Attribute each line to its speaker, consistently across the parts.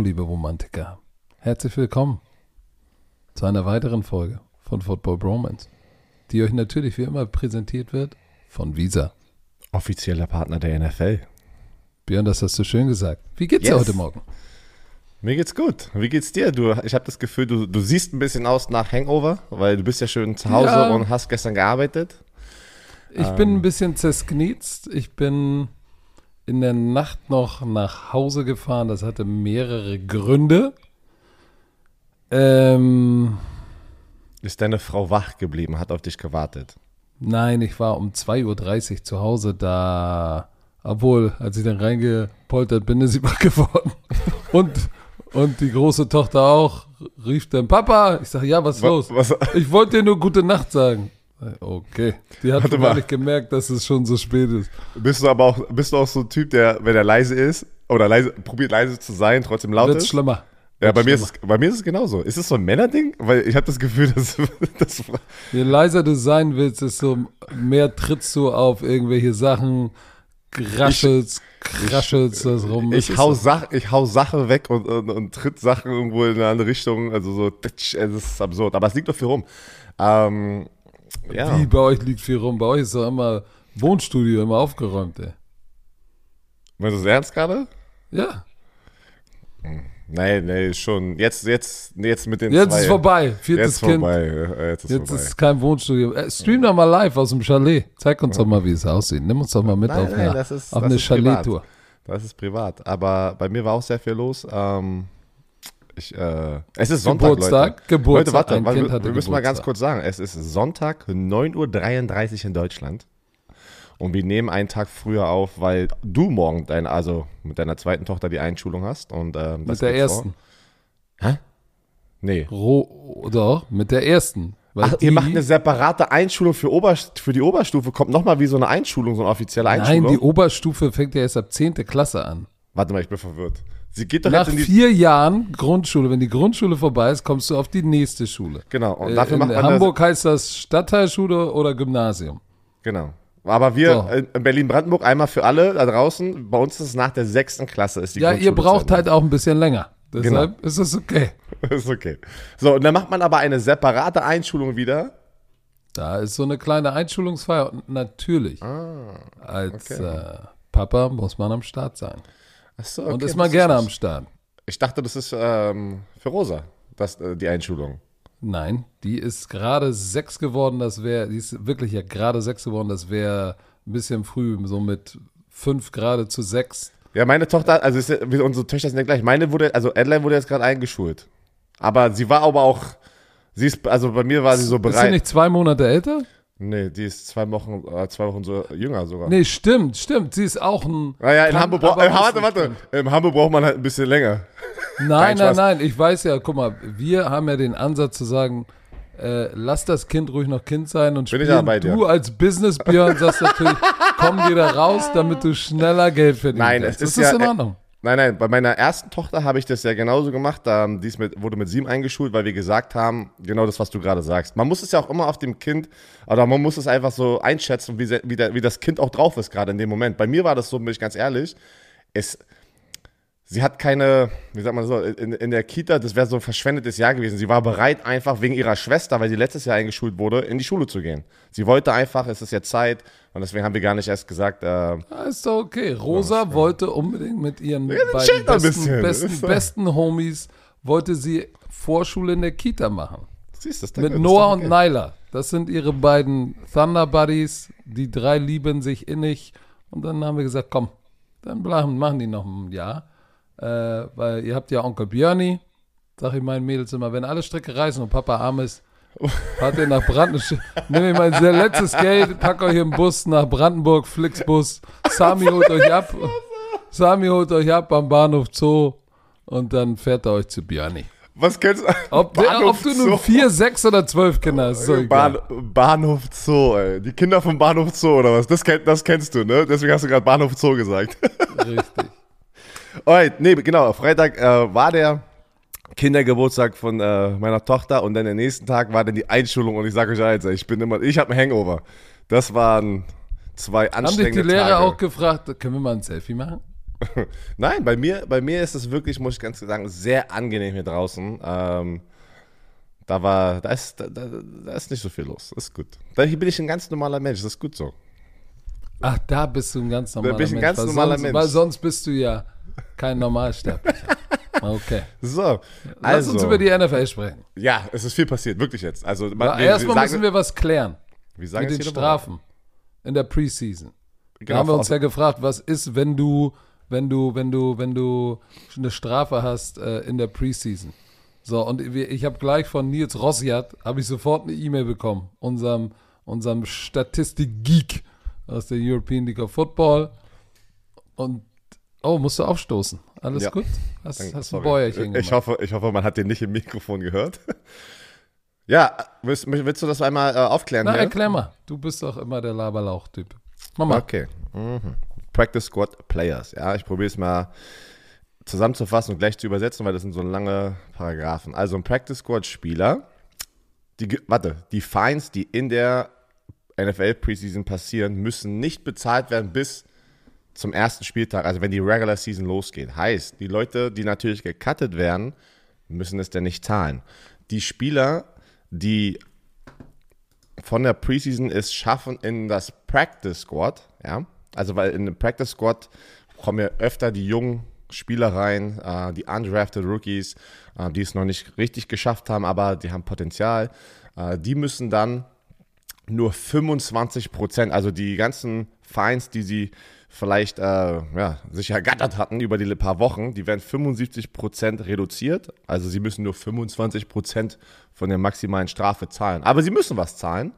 Speaker 1: Morgen, liebe Romantiker. Herzlich willkommen zu einer weiteren Folge von Football Bromance, die euch natürlich wie immer präsentiert wird von Visa.
Speaker 2: Offizieller Partner der NFL.
Speaker 1: Björn, das hast du schön gesagt. Wie geht's dir
Speaker 2: Yes.
Speaker 1: heute Morgen?
Speaker 2: Mir geht's gut. Wie geht's dir? Du, ich habe das Gefühl, du, du siehst ein bisschen aus nach Hangover, weil du bist ja schön zu Hause
Speaker 1: Ja.
Speaker 2: und hast gestern gearbeitet.
Speaker 1: Ich
Speaker 2: Ähm.
Speaker 1: bin ein bisschen zersknitzt. Ich bin in der Nacht noch nach Hause gefahren. Das hatte mehrere Gründe. Ähm,
Speaker 2: Ist deine Frau wach geblieben, hat auf dich gewartet.
Speaker 1: nein, ich war um 2.30 Uhr zu Hause, da, obwohl, als ich dann reingepoltert bin, ist sie wach geworden. Und, und die große Tochter auch, rief dann, Papa, ich sage, ja, was ist
Speaker 2: Wa-
Speaker 1: los?
Speaker 2: was-
Speaker 1: Ich wollte dir nur gute Nacht sagen. Okay. Die hat gar nicht gemerkt, dass es schon so spät ist.
Speaker 2: Bist du aber auch, bist du auch so ein Typ, der, wenn er leise ist, oder leise, probiert leise zu sein, trotzdem laut
Speaker 1: Wird
Speaker 2: ist?
Speaker 1: schlimmer.
Speaker 2: Ja, bei mir, ist es, bei mir ist es genauso. Ist es so ein Männerding? Weil ich habe das Gefühl, dass, dass
Speaker 1: Je leiser du sein willst, desto mehr trittst du auf irgendwelche Sachen, kraschelst, kraschelst das rum.
Speaker 2: ich
Speaker 1: Es
Speaker 2: hau, Sach, ich hau Sache weg und, und, und tritt Sachen irgendwo in eine andere Richtung. Also so, es ist absurd. Aber es liegt doch viel rum. Ähm, ja.
Speaker 1: Wie bei euch liegt viel rum. Bei euch ist doch immer Wohnstudio immer aufgeräumt, ey.
Speaker 2: Meinst du das ernst gerade?
Speaker 1: Ja,
Speaker 2: Nein, nee, schon. Jetzt, jetzt, jetzt mit den
Speaker 1: jetzt
Speaker 2: zwei.
Speaker 1: ist vorbei. Viertes
Speaker 2: Jetzt
Speaker 1: Kind.
Speaker 2: vorbei. ja, Jetzt ist
Speaker 1: Jetzt
Speaker 2: vorbei.
Speaker 1: ist kein Wohnstudio. Äh, stream doch mal live aus dem Chalet. Zeig uns doch mal, wie es aussieht. Nimm uns doch mal mit
Speaker 2: Nein,
Speaker 1: auf
Speaker 2: nein,
Speaker 1: eine,
Speaker 2: das ist-
Speaker 1: auf eine. Chalet-Tour.
Speaker 2: Das ist privat. Aber bei mir war auch sehr viel los. Ähm, ich, äh, es ist Sonntag,
Speaker 1: Geburtstag,
Speaker 2: Leute.
Speaker 1: Geburtstag.
Speaker 2: Leute, warte, wir, wir müssen mal ganz kurz sagen. Es ist Sonntag, 9.33 Uhr in Deutschland. Und wir nehmen einen Tag früher auf, weil du morgen dein, also mit deiner zweiten Tochter die Einschulung hast. Und, ähm, das
Speaker 1: Mit der ersten.
Speaker 2: Vor. Hä? Nee.
Speaker 1: Ro doch, mit der ersten.
Speaker 2: Ach, ihr macht eine separate Einschulung für, Oberst für die Oberstufe. Kommt nochmal wie so eine Einschulung, so eine offizielle Einschulung.
Speaker 1: Nein, die Oberstufe fängt ja erst ab 10. Klasse an.
Speaker 2: Warte mal, ich bin verwirrt. Sie geht doch
Speaker 1: Nach
Speaker 2: jetzt in die.
Speaker 1: vier Jahren Grundschule, wenn die Grundschule vorbei ist, kommst du auf die nächste Schule.
Speaker 2: Genau. Und
Speaker 1: Äh,
Speaker 2: dafür
Speaker 1: in
Speaker 2: macht man
Speaker 1: Hamburg heißt das Stadtteilschule oder Gymnasium.
Speaker 2: Das, genau. Aber wir
Speaker 1: So.
Speaker 2: äh, in Berlin-Brandenburg einmal für alle da draußen. Bei uns ist es nach der sechsten Klasse. Ist die
Speaker 1: Ja, ihr
Speaker 2: Grundschule
Speaker 1: braucht
Speaker 2: zu
Speaker 1: halt auch ein bisschen länger. Deshalb
Speaker 2: Genau.
Speaker 1: ist es okay.
Speaker 2: Ist okay. So, und dann macht man aber eine separate Einschulung wieder.
Speaker 1: Da ist so eine kleine Einschulungsfeier. Natürlich,
Speaker 2: Ah,
Speaker 1: als äh, Papa muss man am Start sein.
Speaker 2: Achso,
Speaker 1: Und ist man gerne am Start.
Speaker 2: Ich dachte, das ist ähm, für Rosa, das, äh, die Einschulung.
Speaker 1: Nein, die ist gerade sechs geworden. Das wäre, die ist wirklich ja gerade sechs geworden. Das wäre ein bisschen früh, so mit fünf gerade zu sechs.
Speaker 2: Ja, meine Tochter, also ist, unsere Töchter sind ja gleich. Meine wurde, also Adeline wurde jetzt gerade eingeschult. Aber sie war aber auch, sie ist, also bei mir war sie so
Speaker 1: Ist sie
Speaker 2: bereit.
Speaker 1: nicht zwei Monate älter?
Speaker 2: Nee, die ist zwei Wochen, äh, zwei Wochen so jünger sogar.
Speaker 1: Nee, stimmt, stimmt. Sie ist auch ein.
Speaker 2: Naja, in
Speaker 1: kann
Speaker 2: Hamburg,
Speaker 1: aber
Speaker 2: äh, warte, warte. In Hamburg braucht man halt ein bisschen länger.
Speaker 1: Nein,
Speaker 2: Nein,
Speaker 1: nein. Ich weiß ja, guck mal, wir haben ja den Ansatz zu sagen, äh, lass das Kind ruhig noch Kind sein und spielen.
Speaker 2: ja bei dir.
Speaker 1: Du als Business Björn sagst natürlich, komm da raus, damit du schneller Geld verdienst.
Speaker 2: Nein, es
Speaker 1: das
Speaker 2: ist
Speaker 1: ist
Speaker 2: ja-
Speaker 1: in Ordnung.
Speaker 2: Nein, nein, bei meiner ersten Tochter habe ich das ja genauso gemacht. Ähm, die mit, wurde mit sieben eingeschult, weil wir gesagt haben, genau das, was du gerade sagst. Man muss es ja auch immer auf dem Kind, oder man muss es einfach so einschätzen, wie, wie, der, wie das Kind auch drauf ist, gerade in dem Moment. Bei mir war das so, bin ich ganz ehrlich, es, sie hat keine, wie sagt man so, in, in der Kita, das wäre so ein verschwendetes Jahr gewesen. Sie war bereit, einfach wegen ihrer Schwester, weil sie letztes Jahr eingeschult wurde, in die Schule zu gehen. Sie wollte einfach, es ist jetzt Zeit, und deswegen haben wir gar nicht erst gesagt, äh,
Speaker 1: Ja, ist doch okay. Rosa wollte unbedingt mit ihren beiden besten, besten, besten Homies, wollte sie Vorschule in der Kita machen.
Speaker 2: siehst du, das
Speaker 1: Mit Noah und. Nyla. Das sind ihre beiden Thunder Buddies. Die drei lieben sich innig. Und dann haben wir gesagt, komm, dann bleiben, machen die noch ein Jahr. Äh, weil ihr habt ja Onkel Björni. Sag ich meinen Mädels immer, wenn alle Stricke reißen und Papa arm ist, fahrt ihr nach Brandenburg. Nehmt ihr mein sehr letztes Geld, packt euch im Bus nach Brandenburg, Flixbus. Sami holt euch ab. Sami holt euch ab am Bahnhof Zoo. Und dann fährt er euch zu Björni.
Speaker 2: Was kennst du?
Speaker 1: Ob, der, ob du nun vier, sechs oder zwölf Kinder hast, doch egal.
Speaker 2: Bahn, Bahnhof Zoo, ey. Die Kinder vom Bahnhof Zoo oder was? Das, das kennst du, ne? Deswegen hast du gerade Bahnhof Zoo gesagt.
Speaker 1: Richtig.
Speaker 2: Alright, nee, genau. Freitag äh, war der Kindergeburtstag von äh, meiner Tochter und dann den nächsten Tag war dann die Einschulung und ich sage euch eins, ich bin immer, ich habe einen Hangover. Das waren zwei
Speaker 1: Haben dich
Speaker 2: anstrengende
Speaker 1: die Lehrer
Speaker 2: Tage.
Speaker 1: auch gefragt, können wir mal ein Selfie machen?
Speaker 2: Nein, bei mir, bei mir ist es wirklich, muss ich ganz sagen, sehr angenehm hier draußen. Ähm, da war, da ist, da, da, da ist nicht so viel los. Das ist gut. Da hier bin ich ein ganz normaler Mensch, das ist gut so.
Speaker 1: Ach, da bist du ein ganz normaler
Speaker 2: bin ich ein
Speaker 1: Mensch.
Speaker 2: ganz
Speaker 1: weil
Speaker 2: normaler
Speaker 1: sonst,
Speaker 2: Mensch.
Speaker 1: Weil sonst bist du ja kein Normalsterblicher. Okay.
Speaker 2: So,
Speaker 1: Lass
Speaker 2: also,
Speaker 1: uns über die NFL sprechen.
Speaker 2: ja, es ist viel passiert, wirklich jetzt. Also,
Speaker 1: Ja, erstmal müssen wir was klären
Speaker 2: wir sagen
Speaker 1: mit den
Speaker 2: jede Woche.
Speaker 1: Strafen in der Preseason. Da
Speaker 2: Genau,
Speaker 1: haben wir uns ja gefragt, was ist, wenn du, wenn du, wenn du, wenn du eine Strafe hast äh, in der Preseason. So, und ich habe gleich von Nils Rossiat, habe ich sofort eine E-Mail bekommen, unserem, unserem Statistik-Geek aus der European League of Football. Und, oh, musst du aufstoßen. Alles
Speaker 2: Ja.
Speaker 1: gut? Hast,
Speaker 2: Danke,
Speaker 1: hast ein. Bäuerchen
Speaker 2: ich
Speaker 1: gemacht.
Speaker 2: hoffe, ich hoffe, man hat den nicht im Mikrofon gehört. ja, willst, willst du das einmal äh, aufklären
Speaker 1: Na,
Speaker 2: hier?
Speaker 1: erklär mal. Du bist doch immer der Laberlauch-Typ. Mach mal.
Speaker 2: Okay. Mhm. Practice Squad Players. Ja, ich probiere es mal zusammenzufassen und gleich zu übersetzen, weil das sind so lange Paragraphen. Also ein Practice Squad Spieler, die, warte, die Fines, die in der NFL Preseason passieren, müssen nicht bezahlt werden bis zum ersten Spieltag, also wenn die Regular Season losgeht. Heißt, die Leute, die natürlich gecuttet werden, müssen es denn nicht zahlen. Die Spieler, die von der Preseason es schaffen in das Practice Squad, ja, also weil in den Practice Squad kommen ja öfter die jungen Spieler rein, äh, die undrafted Rookies, äh, die es noch nicht richtig geschafft haben, aber die haben Potenzial. Äh, die müssen dann nur 25 Prozent, also die ganzen Fines, die sie vielleicht äh, ja, sich ergattert hatten über die paar Wochen, die werden 75 Prozent reduziert. Also sie müssen nur 25 Prozent von der maximalen Strafe zahlen. Aber sie müssen was zahlen.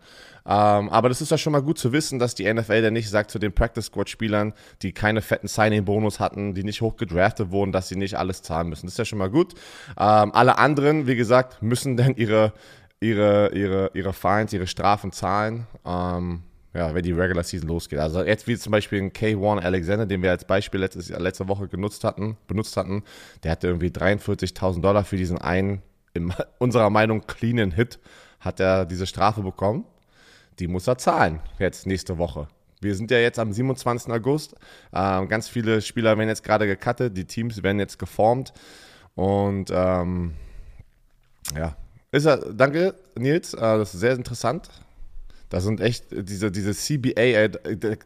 Speaker 2: Ähm, aber das ist ja schon mal gut zu wissen, dass die NFL dann nicht sagt zu den Practice Squad Spielern, die keine fetten Signing-Bonus hatten, die nicht hoch gedraftet wurden, dass sie nicht alles zahlen müssen. Das ist ja schon mal gut. Ähm, alle anderen, wie gesagt, müssen dann ihre ihre, ihre, ihre Fines, ihre Strafen zahlen, ähm, ja, wenn die Regular Season losgeht. Also jetzt wie zum Beispiel ein K1 Alexander, den wir als Beispiel letztes, letzte Woche genutzt hatten, benutzt hatten, der hatte irgendwie 43.000 Dollar für diesen einen, in unserer Meinung, cleanen Hit, hat er diese Strafe bekommen. Die muss er zahlen, jetzt nächste Woche. Wir sind ja jetzt am 27. August. Ähm, ganz viele Spieler werden jetzt gerade gecuttet, die Teams werden jetzt geformt. Und ähm, ja, ist er, danke, Nils. Äh, das ist sehr interessant. Da sind echt diese, diese CBA, äh, da,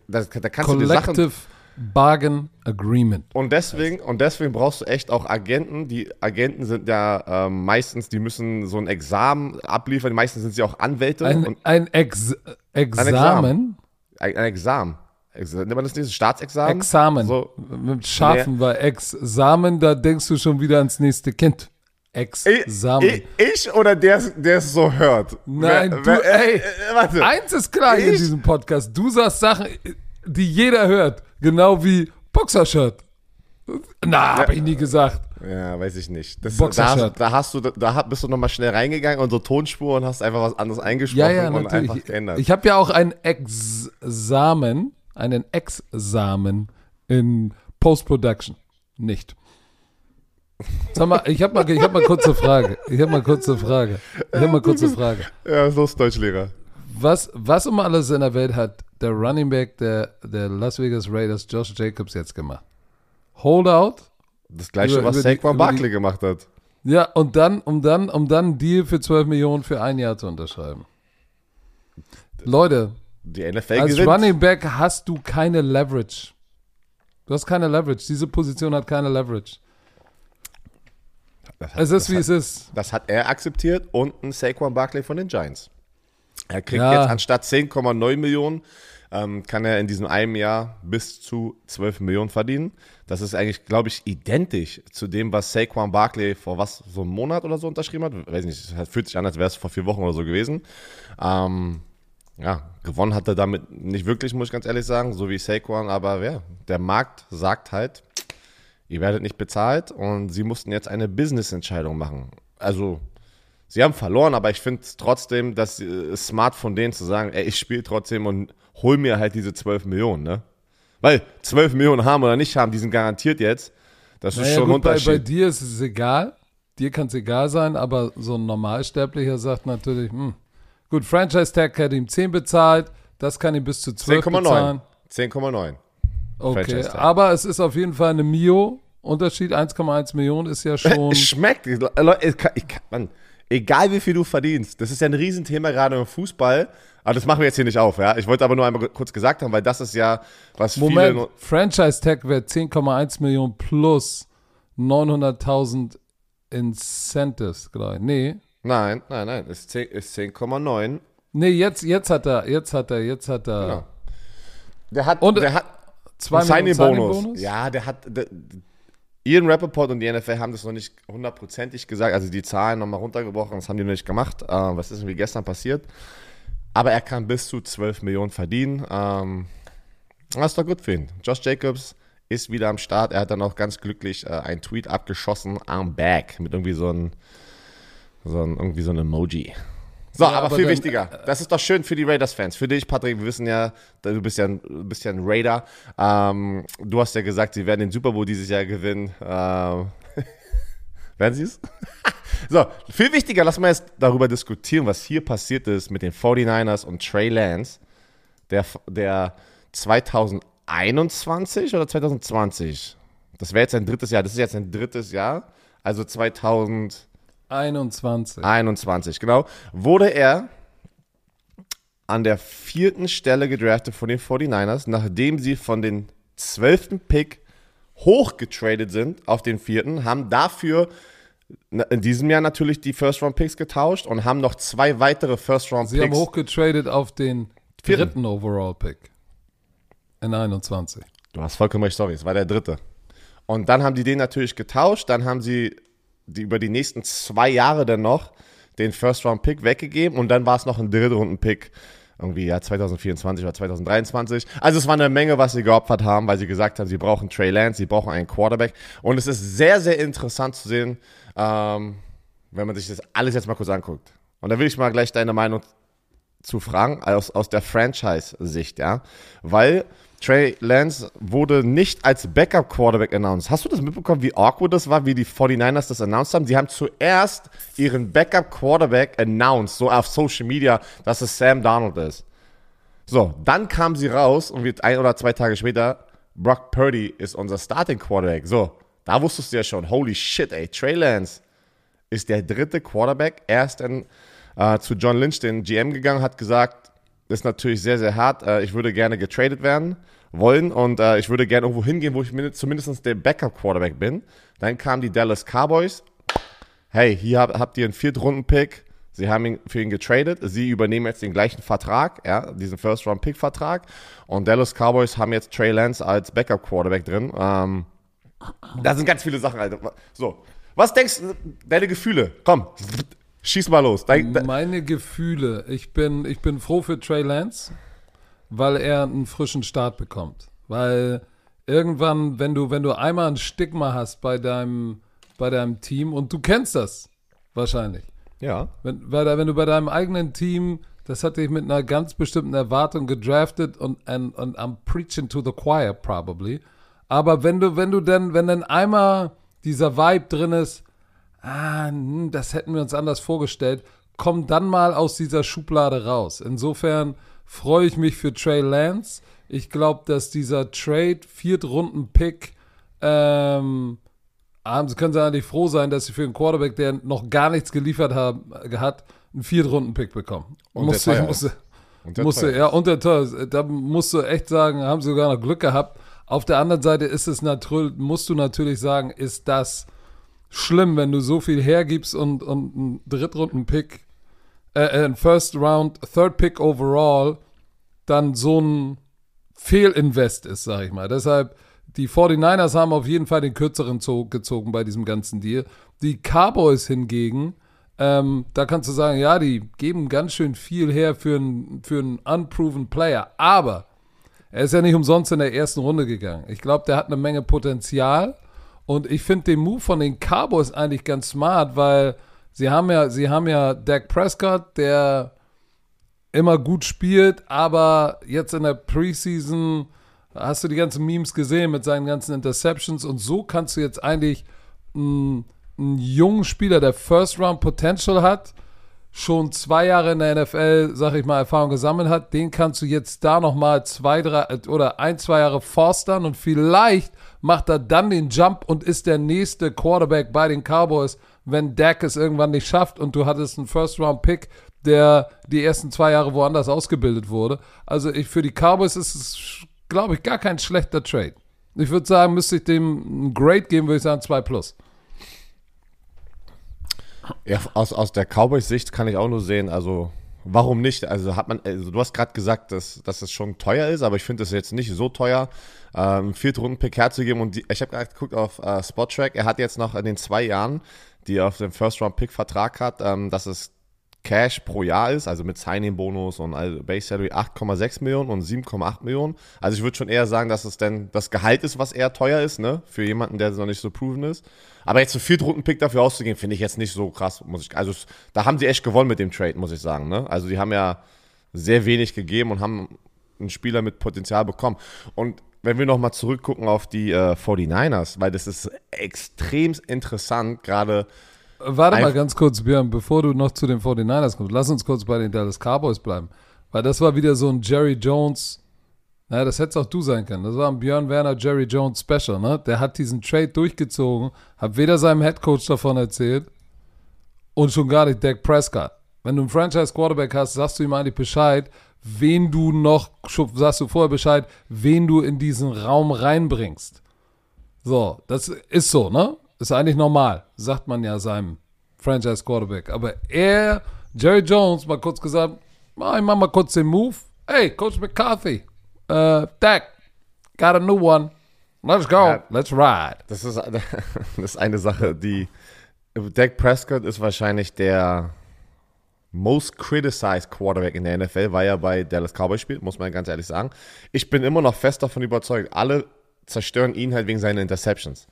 Speaker 2: da, da kannst du die Sachen.
Speaker 1: Collective Bargain Agreement.
Speaker 2: Und deswegen, und deswegen brauchst du echt auch Agenten. Die Agenten sind ja ähm, meistens, die müssen so ein Examen abliefern. Meistens sind sie auch Anwälte.
Speaker 1: Ein, ein Ex Examen.
Speaker 2: Ein, Examen. Ex nennt man das nicht? Staatsexamen?
Speaker 1: Examen.
Speaker 2: So,
Speaker 1: Mit Schafen, weil Examen, da denkst du schon wieder ans nächste Kind. Examen.
Speaker 2: ich, ich oder der, der es so hört?
Speaker 1: Nein,
Speaker 2: Wer-
Speaker 1: du,
Speaker 2: wer-
Speaker 1: ey.
Speaker 2: äh, warte.
Speaker 1: Eins ist klar in
Speaker 2: Ich?
Speaker 1: diesem Podcast. Du sagst Sachen, die jeder hört. Genau wie Boxershirt. Na, hab ich nie gesagt.
Speaker 2: Ja, weiß ich nicht. Das, da, da hast du, da bist du nochmal schnell reingegangen und so Tonspur und hast einfach was anderes eingesprochen
Speaker 1: Ja, ja,
Speaker 2: und einfach
Speaker 1: natürlich.
Speaker 2: geändert.
Speaker 1: Ich habe ja auch ein Examen, einen Examen in Post-Production. Nicht. Sag mal, ich habe mal, ich hab mal kurze Frage. Ich habe mal kurze Frage. Ich habe mal kurze Frage.
Speaker 2: ja, los, Deutschlehrer?
Speaker 1: Was, was um alles in der Welt hat der Running Back der, der Las Vegas Raiders, Josh Jacobs, jetzt gemacht? Holdout?
Speaker 2: Das gleiche,
Speaker 1: Über-
Speaker 2: was Saquon Barkley gemacht hat.
Speaker 1: Ja, und dann, um dann, um dann einen Deal für 12 Millionen für ein Jahr zu unterschreiben. Leute,
Speaker 2: Die NFL
Speaker 1: als
Speaker 2: gewinnt.
Speaker 1: Running Back hast du keine Leverage. Du hast keine Leverage. Diese Position hat keine Leverage.
Speaker 2: Das, hat,
Speaker 1: Es ist,
Speaker 2: das,
Speaker 1: wie
Speaker 2: hat,
Speaker 1: es ist.
Speaker 2: das hat er akzeptiert und ein Saquon Barkley von den Giants. Er kriegt
Speaker 1: Ja.
Speaker 2: jetzt anstatt 10,9 Millionen, ähm, kann er in diesem einem Jahr bis zu 12 Millionen verdienen. Das ist eigentlich, glaube ich, identisch zu dem, was Saquon Barkley vor was, so einem Monat oder so unterschrieben hat. Weiß nicht, es fühlt sich an, als wäre es vor vier Wochen oder so gewesen. Ähm, ja, gewonnen hat er damit nicht wirklich, muss ich ganz ehrlich sagen, so wie Saquon, aber ja, der Markt sagt halt, ihr werdet nicht bezahlt und sie mussten jetzt eine Business-Entscheidung machen. Also, sie haben verloren, aber ich finde es trotzdem, dass äh, smart von denen zu sagen, ey, ich spiele trotzdem und hol mir halt diese 12 Millionen, ne? Weil 12 Millionen haben oder nicht haben, die sind garantiert jetzt. Das ist
Speaker 1: Naja,
Speaker 2: schon ein
Speaker 1: gut, bei, bei
Speaker 2: Unterschied.
Speaker 1: dir ist es egal. Dir kann es egal sein, aber so ein Normalsterblicher sagt natürlich, hm, gut, Franchise Tag hat ihm 10 bezahlt, das kann ihm bis zu 12 bezahlen.
Speaker 2: 10,9. 10,9.
Speaker 1: Okay, aber es ist auf jeden Fall eine Mio. Unterschied 1,1 Millionen ist ja schon.
Speaker 2: Es schmeckt. Ich kann, ich Mann, egal wie viel du verdienst, das ist ja ein Riesenthema gerade im Fußball. Aber das machen wir jetzt hier nicht auf, ja. Ich wollte aber nur einmal kurz gesagt haben, weil das ist ja, was
Speaker 1: Moment,
Speaker 2: viele.
Speaker 1: Franchise Tag wäre 10,1 Millionen plus 900.000 Incentives, glaube ich. Nee.
Speaker 2: Nein, nein, nein, ist 10 ist 10,9.
Speaker 1: Nee, jetzt, jetzt hat er, jetzt hat er, jetzt hat er
Speaker 2: Genau. Der hat,
Speaker 1: Und-
Speaker 2: der hat
Speaker 1: zwei Millionen
Speaker 2: Signing-Bonus.
Speaker 1: Signing-Bonus?
Speaker 2: Ja, der hat. Der, Ian Rappaport und die NFL haben das noch nicht hundertprozentig gesagt, also die Zahlen nochmal runtergebrochen, das haben die noch nicht gemacht. Äh, was ist irgendwie gestern passiert? Aber er kann bis zu 12 Millionen verdienen. Ähm, das ist doch gut für ihn. Josh Jacobs ist wieder am Start. Er hat dann auch ganz glücklich äh, einen Tweet abgeschossen, I'm back, mit irgendwie so ein, so ein, irgendwie so ein Emoji. So,
Speaker 1: Ja,
Speaker 2: aber,
Speaker 1: aber
Speaker 2: viel
Speaker 1: dann-
Speaker 2: wichtiger. Das ist doch schön für die Raiders-Fans. Für dich, Patrick, wir wissen ja, du bist ja ein, bist ja ein Raider. Ähm, du hast ja gesagt, sie werden den Super Bowl dieses Jahr gewinnen. Ähm, werden sie es? so, viel wichtiger, lass mal jetzt darüber diskutieren, was hier passiert ist mit den 49ers und Trey Lance, der, der 2021 oder 2020? Das wäre jetzt sein drittes Jahr. Das ist jetzt sein drittes Jahr. Also 2000.
Speaker 1: 21.
Speaker 2: 21, genau, wurde er an der vierten Stelle gedraftet von den 49ers, nachdem sie von den zwölften Pick hochgetradet sind auf den vierten, haben dafür in diesem Jahr natürlich die First-Round-Picks getauscht und haben noch zwei weitere
Speaker 1: Sie haben
Speaker 2: First-Round-Picks.
Speaker 1: hochgetradet auf den
Speaker 2: Vierten.
Speaker 1: dritten Overall-Pick. In 21.
Speaker 2: Du hast vollkommen recht, sorry, es war der dritte. Und dann haben die den natürlich getauscht, dann haben sie die über die nächsten zwei Jahre dann noch den First-Round-Pick weggegeben und dann war es noch ein Drittrunden-Pick, irgendwie ja 2024 oder 2023. Also es war eine Menge, was sie geopfert haben, weil sie gesagt haben, sie brauchen Trey Lance, sie brauchen einen Quarterback. Und es ist sehr, sehr interessant zu sehen, ähm, wenn man sich das alles jetzt mal kurz anguckt. Und da will ich mal gleich deine Meinung zu fragen, aus, aus der Franchise-Sicht, ja. Weil Trey Lance wurde nicht als Backup-Quarterback announced. Hast du das mitbekommen, wie awkward das war, wie die 49ers das announced haben? Sie haben zuerst ihren Backup-Quarterback announced, so auf Social Media, dass es Sam Donald ist. So, dann kam sie raus und wird ein oder zwei Tage später, Brock Purdy ist unser Starting Quarterback. So, da wusstest du ja schon, holy shit, ey, Trey Lance ist der dritte Quarterback. Er ist dann äh, zu John Lynch, den GM, gegangen, hat gesagt, ist natürlich sehr, sehr hart. Äh, ich würde gerne getradet werden wollen und äh, ich würde gerne irgendwo hingehen, wo ich min- zumindest der Backup-Quarterback bin. Dann kamen die Dallas Cowboys. Hey, hier hab, habt ihr einen Viertrunden-Pick. Sie haben ihn für ihn getradet. Sie übernehmen jetzt den gleichen Vertrag, ja, diesen First-Round-Pick-Vertrag. Und Dallas Cowboys haben jetzt Trey Lance als Backup-Quarterback drin. Ähm, da sind ganz viele Sachen, Alter. So, was denkst du, deine Gefühle? Komm, schieß mal los. Dein, de-
Speaker 1: Meine Gefühle. Ich bin, ich bin froh für Trey Lance, weil er einen frischen Start bekommt. Weil irgendwann, wenn du, wenn du einmal ein Stigma hast bei deinem, bei deinem Team, und du kennst das wahrscheinlich,
Speaker 2: ja.
Speaker 1: wenn, weil, wenn du bei deinem eigenen Team, das hat dich mit einer ganz bestimmten Erwartung gedraftet und, and, und I'm preaching to the choir probably. Aber wenn du, wenn du dann, wenn dann einmal dieser Vibe drin ist, ah, hm, das hätten wir uns anders vorgestellt, komm dann mal aus dieser Schublade raus. Insofern freue ich mich für Trey Lance. Ich glaube, dass dieser Trade, Viertrunden-Pick, ähm, haben, können sie eigentlich froh sein, dass sie für einen Quarterback, der noch gar nichts geliefert haben, hat, einen Viertrunden-Pick bekommen.
Speaker 2: Und
Speaker 1: musste,
Speaker 2: der
Speaker 1: musste,
Speaker 2: Und der
Speaker 1: musste, ja, und der teuer. Da musst du echt sagen, haben sie sogar noch Glück gehabt. Auf der anderen Seite ist es natürlich, musst du natürlich sagen, ist das schlimm, wenn du so viel hergibst und, und einen Drittrunden-Pick, äh, äh, First Round, Third Pick overall, dann so ein Fehlinvest ist, sag ich mal. Deshalb, die 49ers haben auf jeden Fall den kürzeren Zug gezogen bei diesem ganzen Deal. Die Cowboys hingegen, ähm, da kannst du sagen, ja, die geben ganz schön viel her für einen für einen unproven Player. Aber er ist ja nicht umsonst in der ersten Runde gegangen. Ich glaube, der hat eine Menge Potenzial. Und ich finde den Move von den Cowboys eigentlich ganz smart, weil sie haben ja, sie haben ja Dak Prescott, der immer gut spielt, aber jetzt in der Preseason hast du die ganzen Memes gesehen mit seinen ganzen Interceptions und so kannst du jetzt eigentlich einen, jungen Spieler, der First Round Potential hat, schon zwei Jahre in der NFL, sag ich mal, Erfahrung gesammelt hat, den kannst du jetzt da nochmal zwei, drei oder ein, zwei Jahre forstern und vielleicht macht er dann den Jump und ist der nächste Quarterback bei den Cowboys, wenn Dak es irgendwann nicht schafft und du hattest einen First-Round-Pick, der die ersten zwei Jahre woanders ausgebildet wurde. Also ich, für die Cowboys ist es, glaube ich, gar kein schlechter Trade. Ich würde sagen, müsste ich dem ein Grade geben, würde ich sagen 2 plus.
Speaker 2: Ja, aus, aus der Cowboys-Sicht kann ich auch nur sehen, also warum nicht? Also hat man, also du hast gerade gesagt, dass, dass es schon teuer ist, aber ich finde es jetzt nicht so teuer, ähm, Viertrunden-Pick herzugeben. Und die, ich habe gerade geguckt auf äh, Spottrack, er hat jetzt noch in den zwei Jahren, die auf dem First-Round-Pick-Vertrag hat, ähm, dass es Cash pro Jahr ist, also mit Signing-Bonus und also Base Salary 8,6 Millionen und 7,8 Millionen. Also ich würde schon eher sagen, dass es denn das Gehalt ist, was eher teuer ist, ne? Für jemanden, der noch nicht so proven ist. Aber jetzt einen Viertrunden-Pick dafür auszugeben, finde ich jetzt nicht so krass, muss ich. Also da haben sie echt gewonnen mit dem Trade, muss ich sagen, ne? Also die haben ja sehr wenig gegeben und haben einen Spieler mit Potenzial bekommen. Und wenn wir nochmal zurückgucken auf die äh, 49ers, weil das ist extrem interessant, gerade
Speaker 1: Warte mal ganz kurz, Björn, bevor du noch zu den 49ers kommst. Lass uns kurz bei den Dallas Cowboys bleiben. Weil das war wieder so ein Jerry Jones. Naja, das hättest auch du sein können. Das war ein Björn Werner Jerry Jones Special, ne? Der hat diesen Trade durchgezogen, hat weder seinem Headcoach davon erzählt und schon gar nicht Dak Prescott. Wenn du einen Franchise Quarterback hast, sagst du ihm eigentlich Bescheid, wen du noch, sagst du vorher Bescheid, wen du in diesen Raum reinbringst. So, das ist so, ne? Ist eigentlich normal, sagt man ja seinem Franchise Quarterback. Aber er, Jerry Jones, mal kurz gesagt, ich mach mal kurz den Move. Hey, Coach McCarthy, uh, Dak, got a new one. Let's go, ja, let's ride.
Speaker 2: Das ist, das ist eine Sache, die Dak Prescott ist wahrscheinlich der most criticized Quarterback in der NFL, weil er bei Dallas Cowboys spielt, muss man ganz ehrlich sagen. Ich bin immer noch fest davon überzeugt, alle zerstören ihn halt wegen seiner Interceptions.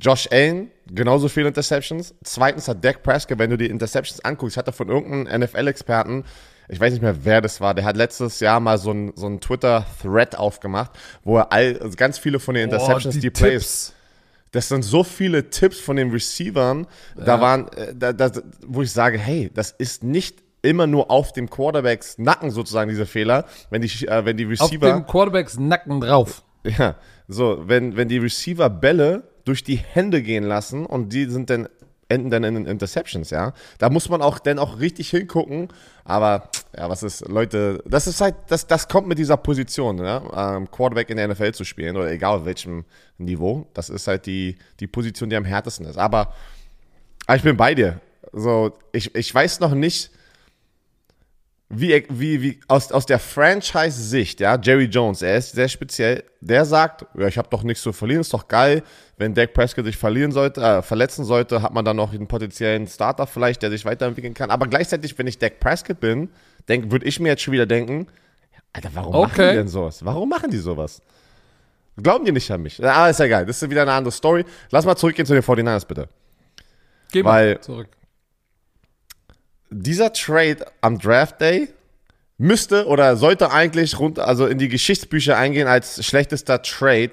Speaker 2: Josh Allen, genauso viele Interceptions. Zweitens hat Dak Prescott, wenn du die Interceptions anguckst, hat er von irgendeinem NFL-Experten, ich weiß nicht mehr, wer das war, der hat letztes Jahr mal so ein, so Twitter-Thread aufgemacht, wo er all, also ganz viele von den Interceptions, oh, die, die Plays. Das sind so viele Tipps von den Receivern, ja. da waren, äh, da, da, wo ich sage, hey, das ist nicht immer nur auf dem Quarterbacks Nacken sozusagen diese Fehler, wenn die, äh, wenn die Receiver.
Speaker 1: Auf dem Quarterbacks Nacken drauf.
Speaker 2: Ja, so, wenn, wenn die Receiver Bälle durch die Hände gehen lassen und die sind dann enden dann in Interceptions, ja. Da muss man auch dann auch richtig hingucken. Aber ja, was ist, Leute, das ist halt, das, das kommt mit dieser Position, ja? ähm, Quarterback in der NFL zu spielen oder egal auf welchem Niveau. Das ist halt die, die Position, die am härtesten ist. Aber, aber ich bin bei dir. So, ich, ich weiß noch nicht, wie, wie, wie aus, aus der Franchise-Sicht, ja, Jerry Jones, er ist sehr speziell, der sagt, ja, ich habe doch nichts zu verlieren, ist doch geil, wenn Dak Prescott sich verlieren sollte, äh, verletzen sollte, hat man dann noch einen potenziellen Starter vielleicht, der sich weiterentwickeln kann. Aber gleichzeitig, wenn ich Dak Prescott bin, würde ich mir jetzt schon wieder denken, Alter, warum okay. machen die denn sowas? Warum machen die sowas? Glauben die nicht an mich? Aber ist ja geil, das ist wieder eine andere Story. Lass mal zurückgehen zu den 49ers, bitte.
Speaker 1: Geh mal zurück
Speaker 2: dieser Trade am Draft Day müsste oder sollte eigentlich rund, also in die Geschichtsbücher eingehen als schlechtester Trade,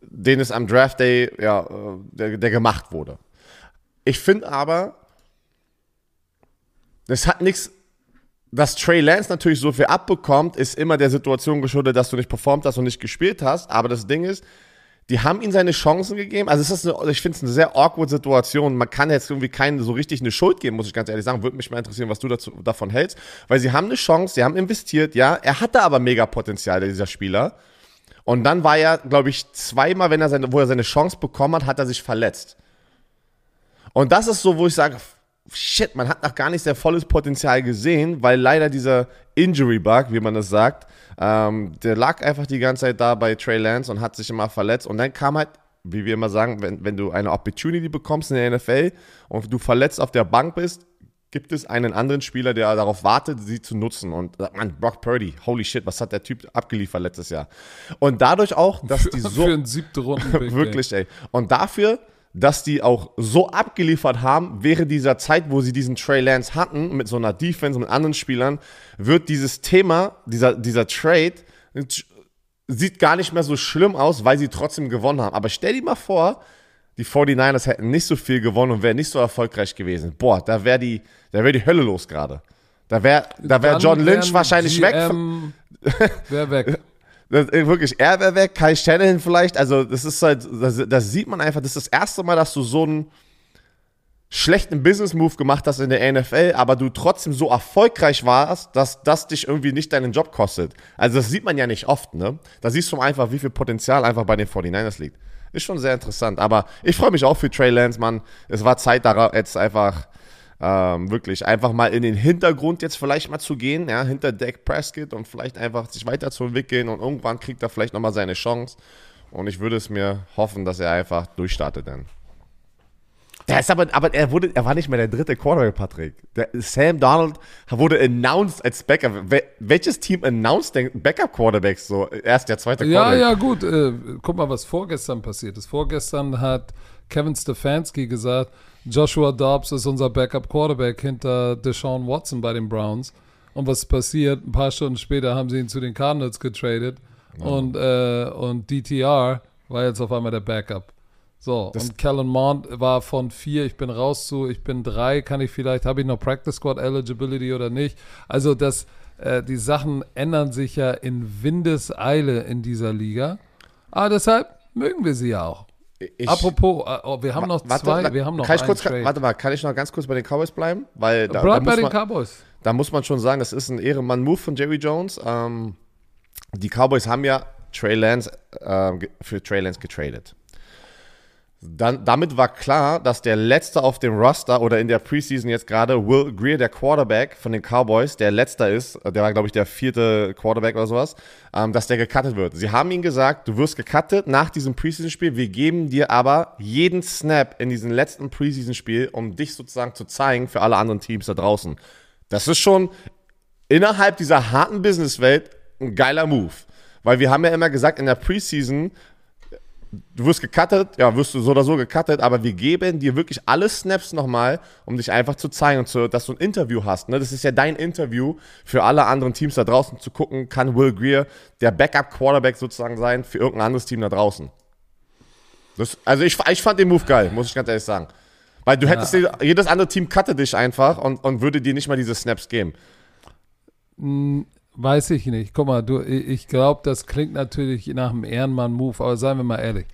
Speaker 2: den es am Draft Day, ja, der, der gemacht wurde. Ich finde aber, das hat nichts, dass Trey Lance natürlich so viel abbekommt, ist immer der Situation geschuldet, dass du nicht performt hast und nicht gespielt hast. Aber das Ding ist, die haben ihm seine Chancen gegeben. Also es ist eine, ich finde es eine sehr awkward Situation. Man kann jetzt irgendwie keinen so richtig eine Schuld geben, muss ich ganz ehrlich sagen. Würde mich mal interessieren, was du dazu, davon hältst. Weil sie haben eine Chance, sie haben investiert, ja. Er hatte aber mega Potenzial, dieser Spieler. Und dann war er, glaube ich, zweimal, wenn er seine, wo er seine Chance bekommen hat, hat er sich verletzt. Und das ist so, wo ich sage, shit, man hat noch gar nicht sehr volles Potenzial gesehen, weil leider dieser Injury-Bug, wie man das sagt, ähm, der lag einfach die ganze Zeit da bei Trey Lance und hat sich immer verletzt. Und dann kam halt, wie wir immer sagen, wenn, wenn du eine Opportunity bekommst in der NFL und du verletzt auf der Bank bist, gibt es einen anderen Spieler, der darauf wartet, sie zu nutzen. Und man, Brock Purdy, holy shit, was hat der Typ abgeliefert letztes Jahr? Und dadurch auch, dass die so.
Speaker 1: Für einen siebten Runden.
Speaker 2: wirklich, ey. Und dafür dass die auch so abgeliefert haben, während dieser Zeit, wo sie diesen Trey Lance hatten, mit so einer Defense, mit anderen Spielern, wird dieses Thema, dieser, dieser Trade, sieht gar nicht mehr so schlimm aus, weil sie trotzdem gewonnen haben. Aber stell dir mal vor, die 49ers hätten nicht so viel gewonnen und wären nicht so erfolgreich gewesen. Boah, da wäre die, da wäre die Hölle los gerade. Da wäre da wär
Speaker 1: Dann
Speaker 2: John Lynch wahrscheinlich weg.
Speaker 1: GM Wer weg?
Speaker 2: Das, äh, wirklich, er wäre weg, Kai Shanahan vielleicht. Also, das ist halt, das, das sieht man einfach. Das ist das erste Mal, dass du so einen schlechten Business-Move gemacht hast in der NFL, aber du trotzdem so erfolgreich warst, dass das dich irgendwie nicht deinen Job kostet. Also, das sieht man ja nicht oft, ne? Da siehst du einfach, wie viel Potenzial einfach bei den 49ers liegt. Ist schon sehr interessant. Aber ich freue mich auch für Trey Lance, Mann. Es war Zeit, da jetzt einfach ähm, wirklich einfach mal in den Hintergrund jetzt vielleicht mal zu gehen, ja, hinter Dak Prescott und vielleicht einfach sich weiterzuentwickeln und irgendwann kriegt er vielleicht nochmal seine Chance. Und ich würde es mir hoffen, dass er einfach durchstartet dann. Der ist aber, aber er wurde, er war nicht mehr der dritte Quarterback, Patrick. Der, Sam Donald wurde announced als Backup. Wel- Welches Team announced den Backup Quarterbacks so? Erst der zweite
Speaker 1: Ja,
Speaker 2: Quarterback.
Speaker 1: ja, gut. Äh, guck mal, was vorgestern passiert ist. Vorgestern hat Kevin Stefanski gesagt, Joshua Dobbs ist unser Backup Quarterback hinter Deshaun Watson bei den Browns. Und was passiert? Ein paar Stunden später haben sie ihn zu den Cardinals getradet und, äh, und DTR war jetzt auf einmal der Backup. So, und Kellen Mond war von vier, ich bin raus zu, ich bin drei, kann ich vielleicht, habe ich noch Practice Squad Eligibility oder nicht? Also das, äh, die Sachen ändern sich ja in Windeseile in dieser Liga. Aber deshalb mögen wir sie ja auch.
Speaker 2: Ich,
Speaker 1: Apropos, äh, oh, wir haben noch
Speaker 2: warte,
Speaker 1: zwei,
Speaker 2: warte,
Speaker 1: wir haben noch
Speaker 2: kann ich kurz,
Speaker 1: Trade.
Speaker 2: Warte mal, kann ich noch ganz kurz bei den Cowboys bleiben? Weil da, da,
Speaker 1: Bleib bei
Speaker 2: muss
Speaker 1: den
Speaker 2: man,
Speaker 1: Cowboys.
Speaker 2: da muss man schon sagen, das ist ein Ehrenmann-Move von Jerry Jones. Ähm, die Cowboys haben ja Trey Lance, ge- für Trey Lance getradet. Dann, damit war klar, dass der letzte auf dem Roster oder in der Preseason jetzt gerade Will Greer, der Quarterback von den Cowboys, der letzter ist, der war glaube ich der vierte Quarterback oder sowas, ähm, dass der gecuttet wird. Sie haben ihm gesagt, du wirst gecuttet nach diesem Preseason-Spiel, wir geben dir aber jeden Snap in diesem letzten Preseason-Spiel, um dich sozusagen zu zeigen für alle anderen Teams da draußen. Das ist schon innerhalb dieser harten Businesswelt ein geiler Move. Weil wir haben ja immer gesagt, in der Preseason, du wirst gecuttet, ja, wirst du so oder so gecuttet, aber wir geben dir wirklich alle Snaps nochmal, um dich einfach zu zeigen, und zu, dass du ein Interview hast. Ne? Das ist ja dein Interview für alle anderen Teams da draußen zu gucken, kann Will Greer der Backup-Quarterback sozusagen sein für irgendein anderes Team da draußen. Das, also ich, ich fand den Move geil, muss ich ganz ehrlich sagen. Weil du hättest, dir- jedes andere Team cuttet dich einfach und, und würde dir nicht mal diese Snaps geben.
Speaker 1: Weiß ich nicht. Guck mal, du, ich glaube, das klingt natürlich nach einem Ehrenmann-Move, aber seien wir mal ehrlich.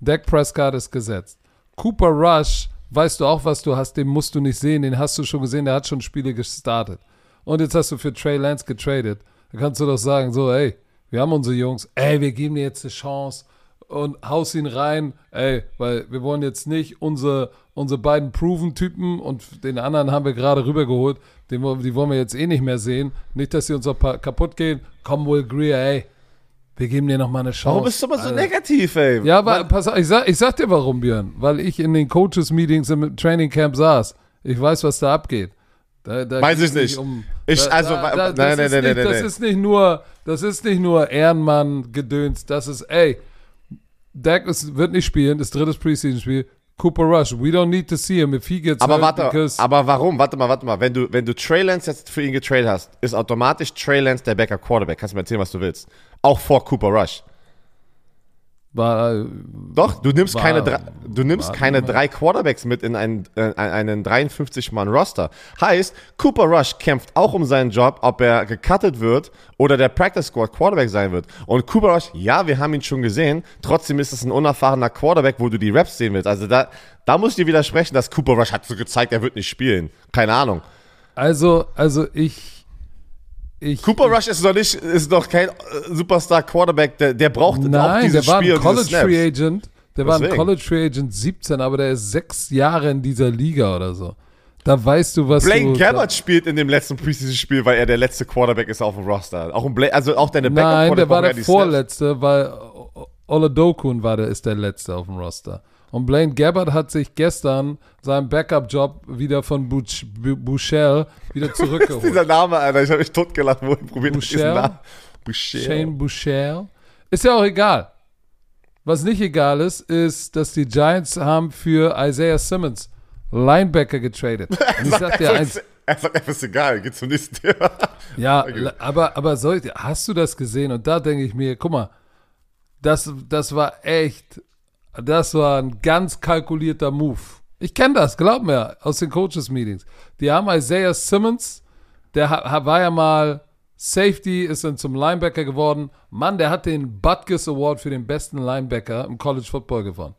Speaker 1: Dak Prescott ist gesetzt. Cooper Rush, weißt du auch, was du hast, den musst du nicht sehen, den hast du schon gesehen, der hat schon Spiele gestartet. Und jetzt hast du für Trey Lance getradet. Da kannst du doch sagen, so, ey, wir haben unsere Jungs, ey, wir geben dir jetzt eine Chance und haust ihn rein, ey, weil wir wollen jetzt nicht unsere, unsere beiden Proven-Typen und den anderen haben wir gerade rübergeholt, den, die wollen wir jetzt eh nicht mehr sehen. Nicht, dass sie uns auch kaputt gehen. Komm, Will Greer, ey, wir geben dir nochmal eine Chance.
Speaker 2: Warum bist du immer so
Speaker 1: Alter.
Speaker 2: negativ, ey?
Speaker 1: Ja, aber pass auf, ich sag, ich sag dir warum, Björn. Weil ich in den Coaches-Meetings im Training Camp saß. Ich weiß, was da abgeht. Da, da
Speaker 2: Weiß ich nicht.
Speaker 1: Um,
Speaker 2: Ich-
Speaker 1: da,
Speaker 2: also, nein,
Speaker 1: das
Speaker 2: nein,
Speaker 1: ist
Speaker 2: nein,
Speaker 1: nicht,
Speaker 2: nein,
Speaker 1: Das
Speaker 2: nein.
Speaker 1: ist nicht nur, das ist nicht nur Ehrenmann-Gedöns. Das ist, ey, Dak ist, wird nicht spielen, das dritte Preseason-Spiel. Cooper Rush, we don't need to see him if he gets
Speaker 2: Aber
Speaker 1: hurt
Speaker 2: warte, aber warum? Warte mal, warte mal. Wenn du, wenn du Trey Lance jetzt für ihn getradet hast, ist automatisch Trey Lance der Backup Quarterback. Kannst du mir erzählen, was du willst. Auch vor Cooper Rush.
Speaker 1: War,
Speaker 2: Doch, du nimmst
Speaker 1: War-
Speaker 2: keine, drei, du nimmst
Speaker 1: war-
Speaker 2: keine drei Quarterbacks mit in einen, äh, einen 53-Mann-Roster. Heißt, Cooper Rush kämpft auch um seinen Job, ob er gecuttet wird oder der Practice Squad Quarterback sein wird. Und Cooper Rush, ja, wir haben ihn schon gesehen, trotzdem ist es ein unerfahrener Quarterback, wo du die Raps sehen willst. Also da, da muss ich dir widersprechen, dass Cooper Rush hat so gezeigt, er wird nicht spielen. Keine Ahnung.
Speaker 1: also, also ich, ich,
Speaker 2: Cooper Rush ist doch nicht, ist doch kein äh, Superstar Quarterback, der, der braucht auch
Speaker 1: Nein,
Speaker 2: dieses
Speaker 1: der war
Speaker 2: Spiel
Speaker 1: ein College. Free Agent. Der war ein
Speaker 2: Deswegen.
Speaker 1: College Free Agent 17, aber der ist sechs Jahre in dieser Liga oder so. Da weißt du, was
Speaker 2: Blaine
Speaker 1: du.
Speaker 2: Gabbert spielt in dem letzten Preseason-Spiel, weil er der letzte Quarterback ist auf dem Roster. Auch Bla also auch deine Backup
Speaker 1: Nein, der war der. Vorletzte, weil Oladokun war der, ist der Letzte auf dem Roster. Und Blaine Gabbard hat sich gestern seinen Backup-Job wieder von Buch, Bu- Bouchel wieder zurückgeholt.
Speaker 2: Dieser Name, Alter, ich habe mich totgelacht, wo ich probiert habe, diesen? Namen. Boucher.
Speaker 1: Shane Boucher. Ist ja auch egal. Was nicht egal ist, ist, dass die Giants haben für Isaiah Simmons Linebacker getradet. Und ich sag dir eins,
Speaker 2: er sagt einfach, ist egal, geht zum nächsten Thema.
Speaker 1: Ja, aber, aber soll, hast du das gesehen? Und da denke ich mir, guck mal, das, das war echt Das war ein ganz kalkulierter Move. Ich kenne das, glaub mir, aus den Coaches-Meetings. Die haben Isaiah Simmons, der war ja mal Safety, ist dann zum Linebacker geworden. Mann, der hat den Butkus Award für den besten Linebacker im College Football gewonnen.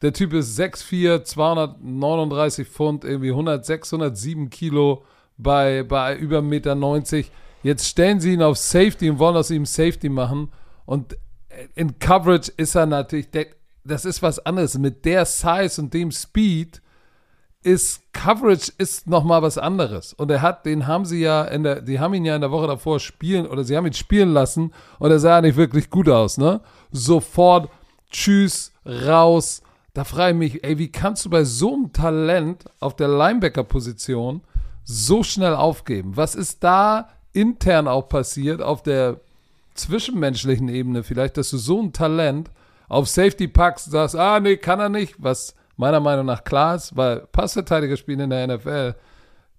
Speaker 1: Der Typ ist 6'4, 239 Pfund, irgendwie 106, 107 Kilo bei, bei über 1,90 Meter. Jetzt stellen sie ihn auf Safety und wollen aus ihm Safety machen. Und in Coverage ist er natürlich, das ist was anderes. Mit der Size und dem Speed ist Coverage ist noch mal was anderes. Und er hat, den haben sie ja in der, die haben ihn ja in der Woche davor spielen oder sie haben ihn spielen lassen und er sah nicht wirklich gut aus, ne? Sofort, tschüss, raus. Da frage ich mich, ey, wie kannst du bei so einem Talent auf der Linebacker-Position so schnell aufgeben? Was ist da intern auch passiert auf der zwischenmenschlichen Ebene vielleicht, dass du so ein Talent auf Safety packst, sagst, ah, nee, kann er nicht, was meiner Meinung nach klar ist, weil Passverteidiger spielen in der NFL.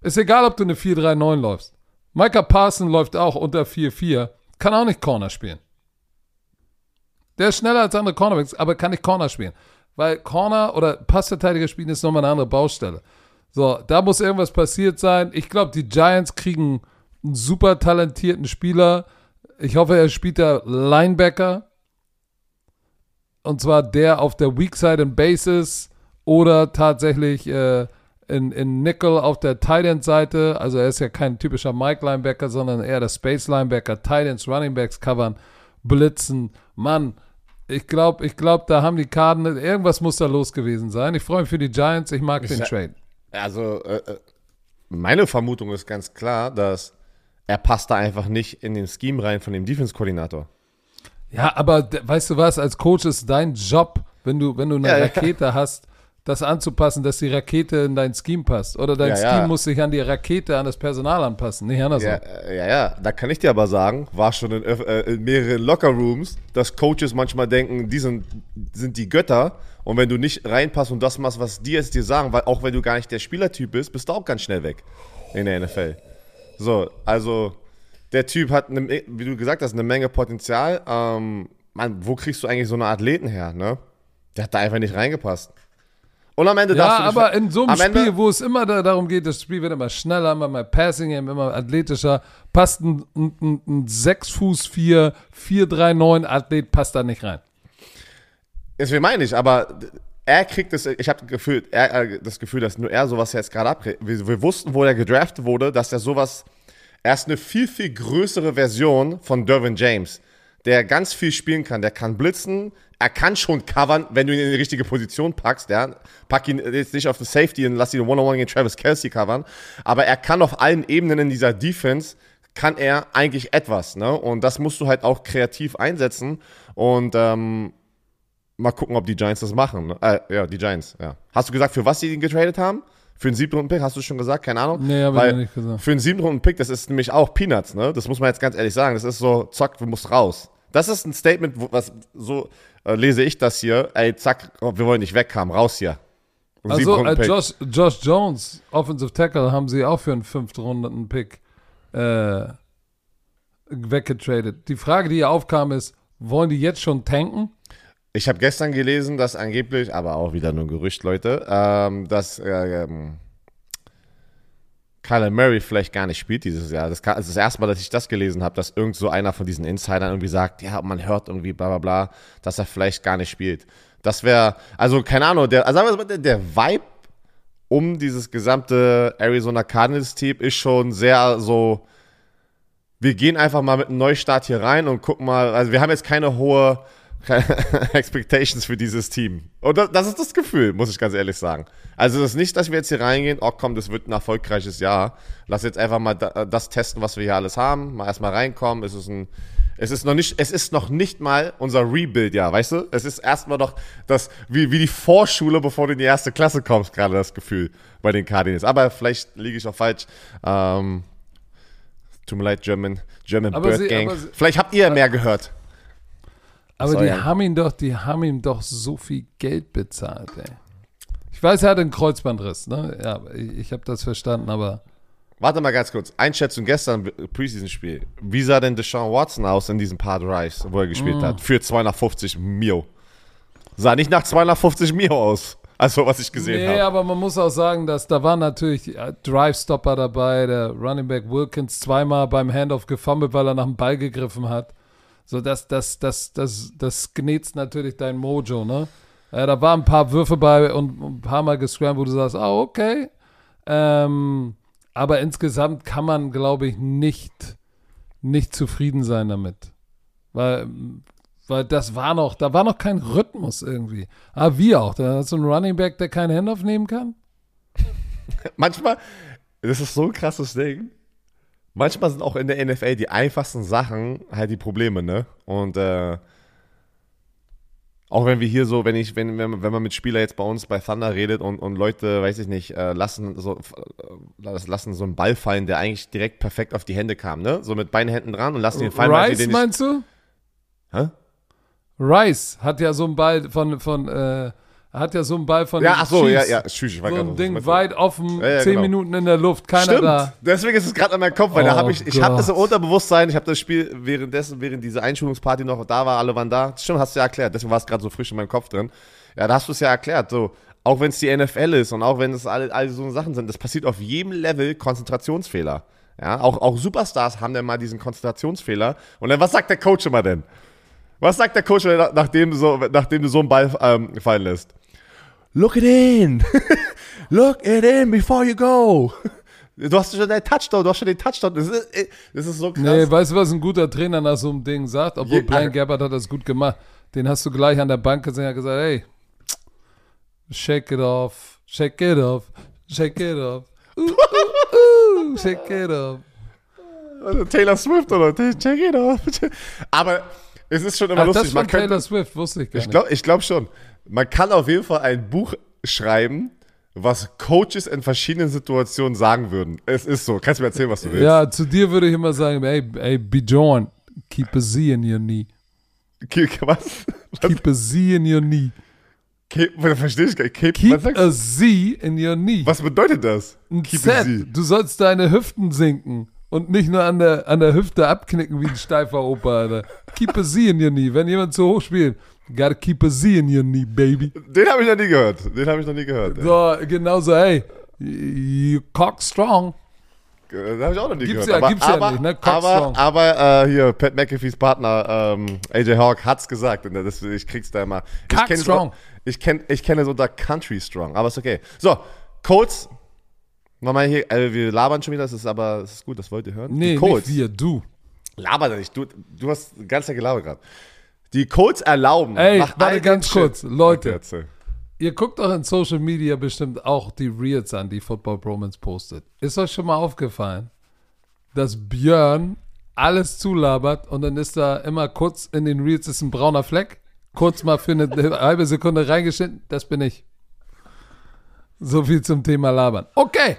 Speaker 1: Ist egal, ob du eine 4-3-9 läufst. Micah Parson läuft auch unter 4-4, kann auch nicht Corner spielen. Der ist schneller als andere Cornerbacks, aber kann nicht Corner spielen. Weil Corner oder Passverteidiger spielen ist nochmal eine andere Baustelle. So, da muss irgendwas passiert sein. Ich glaube, die Giants kriegen einen super talentierten Spieler. Ich hoffe, er spielt da Linebacker. Und zwar der auf der Weak Side and Basis oder tatsächlich äh, in, in Nickel auf der Tight End Seite. Also er ist ja kein typischer Mike Linebacker, sondern eher der Space Linebacker. Tight Ends, Running Backs covern, blitzen. Mann, ich glaube, ich glaub, da haben die Karten, irgendwas muss da los gewesen sein. Ich freue mich für die Giants, ich mag ich den Trade.
Speaker 2: Also, äh, äh, meine Vermutung ist ganz klar, dass er passt da einfach nicht in den Scheme rein von dem Defense-Koordinator.
Speaker 1: Ja, aber weißt du was, als Coach ist dein Job, wenn du, wenn du eine ja, Rakete ja. hast, das anzupassen, dass die Rakete in dein Scheme passt. Oder dein ja, Scheme ja. muss sich an die Rakete, an das Personal anpassen, nicht andersrum.
Speaker 2: Ja, äh, ja, ja, da kann ich dir aber sagen, war schon in, äh, in mehreren Locker-Rooms, dass Coaches manchmal denken, die sind, sind die Götter. Und wenn du nicht reinpasst und das machst, was die jetzt dir sagen, weil auch wenn du gar nicht der Spielertyp bist, bist du auch ganz schnell weg in der NFL. So, also der Typ hat, eine, wie du gesagt hast, eine Menge Potenzial. Ähm, Mann, wo kriegst du eigentlich so eine Athleten her, ne? Der hat da einfach nicht reingepasst.
Speaker 1: Und am Ende Ja, aber in so einem Spiel, Ende, wo es immer da, darum geht, das Spiel wird immer schneller, immer mehr Passing immer athletischer, passt ein, ein, ein 6 Fuß 4, 4, 3, 9 Athlet, passt da nicht rein.
Speaker 2: Deswegen meine ich, aber er kriegt es, ich habe er, das Gefühl, dass nur er sowas jetzt gerade abkriegt. Wir, wir, wussten, wo er gedraftet wurde, dass er sowas, er ist eine viel, viel größere Version von Dervin James, der ganz viel spielen kann. Der kann blitzen, er kann schon covern, wenn du ihn in die richtige Position packst. Ja? Pack ihn jetzt nicht auf den Safety und lass ihn One-on-One gegen Travis Kelsey covern. Aber er kann auf allen Ebenen in dieser Defense, kann er eigentlich etwas. Ne? Und das musst du halt auch kreativ einsetzen. Und ähm, mal gucken, ob die Giants das machen. Ne? Äh, ja, die Giants, ja. Hast du gesagt, für was sie ihn getradet haben? Für einen siebten Runden-Pick, hast du schon gesagt? Keine Ahnung.
Speaker 1: Nee, habe ich nicht gesagt.
Speaker 2: Für einen siebten Runden-Pick, das ist nämlich auch Peanuts, ne? Das muss man jetzt ganz ehrlich sagen. Das ist so, zack, du musst raus. Das ist ein Statement, was so äh, lese ich das hier. Ey, zack, oh, wir wollen nicht wegkommen, raus hier.
Speaker 1: Also, äh, Josh, Josh, Jones, Offensive Tackle, haben sie auch für einen fünften Runden-Pick äh, weggetradet. Die Frage, die hier aufkam, ist, wollen die jetzt schon tanken?
Speaker 2: Ich habe gestern gelesen, dass angeblich, aber auch wieder nur Gerücht, Leute, ähm, dass äh, ähm, Kyler Murray vielleicht gar nicht spielt dieses Jahr. Das, das ist das erste Mal, dass ich das gelesen habe, dass irgend so einer von diesen Insidern irgendwie sagt, ja, man hört irgendwie bla bla bla, dass er vielleicht gar nicht spielt. Das wäre, also keine Ahnung, der, also sagen wir mal, der Vibe um dieses gesamte Arizona Cardinals Team ist schon sehr so, wir gehen einfach mal mit einem Neustart hier rein und gucken mal, also wir haben jetzt keine hohe Expectations für dieses Team. Und das, das, ist das Gefühl, muss ich ganz ehrlich sagen. Also das ist nicht, dass wir jetzt hier reingehen, oh komm, das wird ein erfolgreiches Jahr. Lass jetzt einfach mal das testen, was wir hier alles haben. Mal erstmal reinkommen. Es ist ein, es ist noch nicht, es ist noch nicht mal unser Rebuild-Jahr, weißt du? Es ist erstmal noch das, wie, wie die Vorschule, bevor du in die erste Klasse kommst, gerade das Gefühl bei den Cardinals. Aber vielleicht liege ich auch falsch. Ähm, tut mir leid, German, German aber Bird sie, Gang. Sie, vielleicht habt ihr mehr gehört.
Speaker 1: Aber die haben ihn doch, die haben ihm doch so viel Geld bezahlt, ey. Ich weiß, er hat einen Kreuzbandriss, ne? Ja, ich, ich habe das verstanden, aber.
Speaker 2: Warte mal ganz kurz. Einschätzung gestern, Preseason-Spiel. Wie sah denn Deshaun Watson aus in diesen paar Drives, wo er gespielt mm. hat? Für 250 Mio. Sah nicht nach 250 Mio aus. Also, was ich gesehen
Speaker 1: Nee,
Speaker 2: habe.
Speaker 1: aber man muss auch sagen, dass da waren natürlich äh, Drive-Stopper dabei, der Running Back Wilkins zweimal beim Handoff gefummelt, weil er nach dem Ball gegriffen hat. So, das, das, das, das, das gnetzt natürlich dein Mojo, ne? Äh, da waren ein paar Würfe bei und ein paar Mal gescrampt, wo du sagst, ah, okay. Ähm, aber insgesamt kann man, glaube ich, nicht, nicht zufrieden sein damit. Weil, weil das war noch, da war noch kein Rhythmus irgendwie. Aber wie auch, da hast du einen Running Back, der keinen Handoff nehmen kann?
Speaker 2: Manchmal, das ist so ein krasses Ding. Manchmal sind auch in der NFL die einfachsten Sachen halt die Probleme, ne? Und äh, auch wenn wir hier so, wenn ich, wenn, wenn, wenn man mit Spieler jetzt bei uns bei Thunder redet und, und Leute, weiß ich nicht, äh, lassen so äh, lassen so einen Ball fallen, der eigentlich direkt perfekt auf die Hände kam, ne? So mit beiden Händen dran und lassen den fallen.
Speaker 1: Rice
Speaker 2: den
Speaker 1: meinst du?
Speaker 2: Hä?
Speaker 1: Rice hat ja so einen Ball von, von, äh, hat ja so einen Ball von
Speaker 2: Ja, ach so, ja, ja, tschüss, ich weiß
Speaker 1: So ein Ding weit offen,
Speaker 2: Ja, ja,
Speaker 1: zehn
Speaker 2: genau.
Speaker 1: Minuten in der Luft, keiner
Speaker 2: Stimmt.
Speaker 1: da.
Speaker 2: Deswegen ist es gerade an meinem Kopf, weil da
Speaker 1: Oh
Speaker 2: habe ich, ich habe das im. Unterbewusstsein, ich habe das Spiel währenddessen, während diese Einschulungsparty noch da war, alle waren da. Stimmt, hast du ja erklärt, deswegen war es gerade so frisch in meinem Kopf drin. Ja, da hast du es ja erklärt, so. Auch wenn es die NFL ist und auch wenn es alle, alle so Sachen sind, das passiert auf jedem Level Konzentrationsfehler. Ja, auch, auch Superstars haben dann mal diesen Konzentrationsfehler. Und dann, was sagt der Coach immer denn? Was sagt der Coach, nach- nachdem du so, nachdem du so einen Ball ähm, fallen lässt? Look it in. Look it in before you go. Du hast schon den Touchdown, du hast schon den Touchdown. Das ist, das ist so krass.
Speaker 1: Nee, weißt du, was ein guter Trainer nach so einem Ding sagt? Obwohl
Speaker 2: Je-
Speaker 1: Brian Gabbard hat das gut gemacht. Den hast du gleich an der Bank gesehen, hat gesagt, hey, shake it off, shake it off, shake it off. Uh, uh, uh, shake it off.
Speaker 2: Also Taylor Swift oder check it out. Aber es ist schon immer
Speaker 1: Ach, das
Speaker 2: lustig. Man könnte,
Speaker 1: Taylor Swift, wusste ich gar
Speaker 2: ich
Speaker 1: nicht.
Speaker 2: glaube ich glaub schon. Man kann auf jeden Fall ein Buch schreiben, was Coaches in verschiedenen Situationen sagen würden. Es ist so. Kannst du mir erzählen, was du willst?
Speaker 1: Ja, zu dir würde ich immer sagen, ey, ey, Bjorn, keep a Z in your knee.
Speaker 2: Was? was?
Speaker 1: Keep a Z in your knee.
Speaker 2: Ke- Verstehe ich gar nicht. Ke-
Speaker 1: Keep
Speaker 2: was, sagst
Speaker 1: a? Z in your knee.
Speaker 2: was bedeutet das?
Speaker 1: Ein
Speaker 2: Keep a
Speaker 1: Z.
Speaker 2: Z.
Speaker 1: Du sollst deine Hüften sinken und nicht nur an der, an der Hüfte abknicken wie ein steifer Opa, Alter. Keep a Z in your knee. Wenn jemand zu hoch spielt, gotta keep a Z in your knee, baby.
Speaker 2: Den habe ich noch nie gehört. Den habe ich noch nie gehört.
Speaker 1: So, genauso, hey, you cock strong.
Speaker 2: Den habe ich auch noch nie
Speaker 1: Gibt's
Speaker 2: gehört.
Speaker 1: ja- gibt's ja nicht, ne?
Speaker 2: aber,
Speaker 1: Cockstrong.
Speaker 2: aber äh, hier, Pat McAfees Partner ähm, AJ Hawk hat's gesagt. Das, ich krieg's da immer. Ich kenn's
Speaker 1: Cockstrong.
Speaker 2: auch- Ich kenne ich kenn es unter Country Strong, aber ist okay. So, Colts. Nochmal hier, äh, wir labern schon wieder, das ist aber, das ist gut, das wollt ihr hören.
Speaker 1: Nee,
Speaker 2: Die Colts.
Speaker 1: nicht wir, du.
Speaker 2: Laber doch nicht, du, du hast ganz Zeit gelabert gerade. Die Colts erlauben.
Speaker 1: Ey, warte ganz
Speaker 2: Shit-
Speaker 1: kurz, Leute.
Speaker 2: Okay, erzähl.
Speaker 1: Ihr guckt doch in Social Media bestimmt auch die Reels an, die Football Bromance postet. Ist euch schon mal aufgefallen, dass Björn alles zulabert und dann ist da immer kurz in den Reels ist ein brauner Fleck, kurz mal für eine halbe Sekunde reingeschnitten, das bin ich. So viel zum Thema Labern. Okay.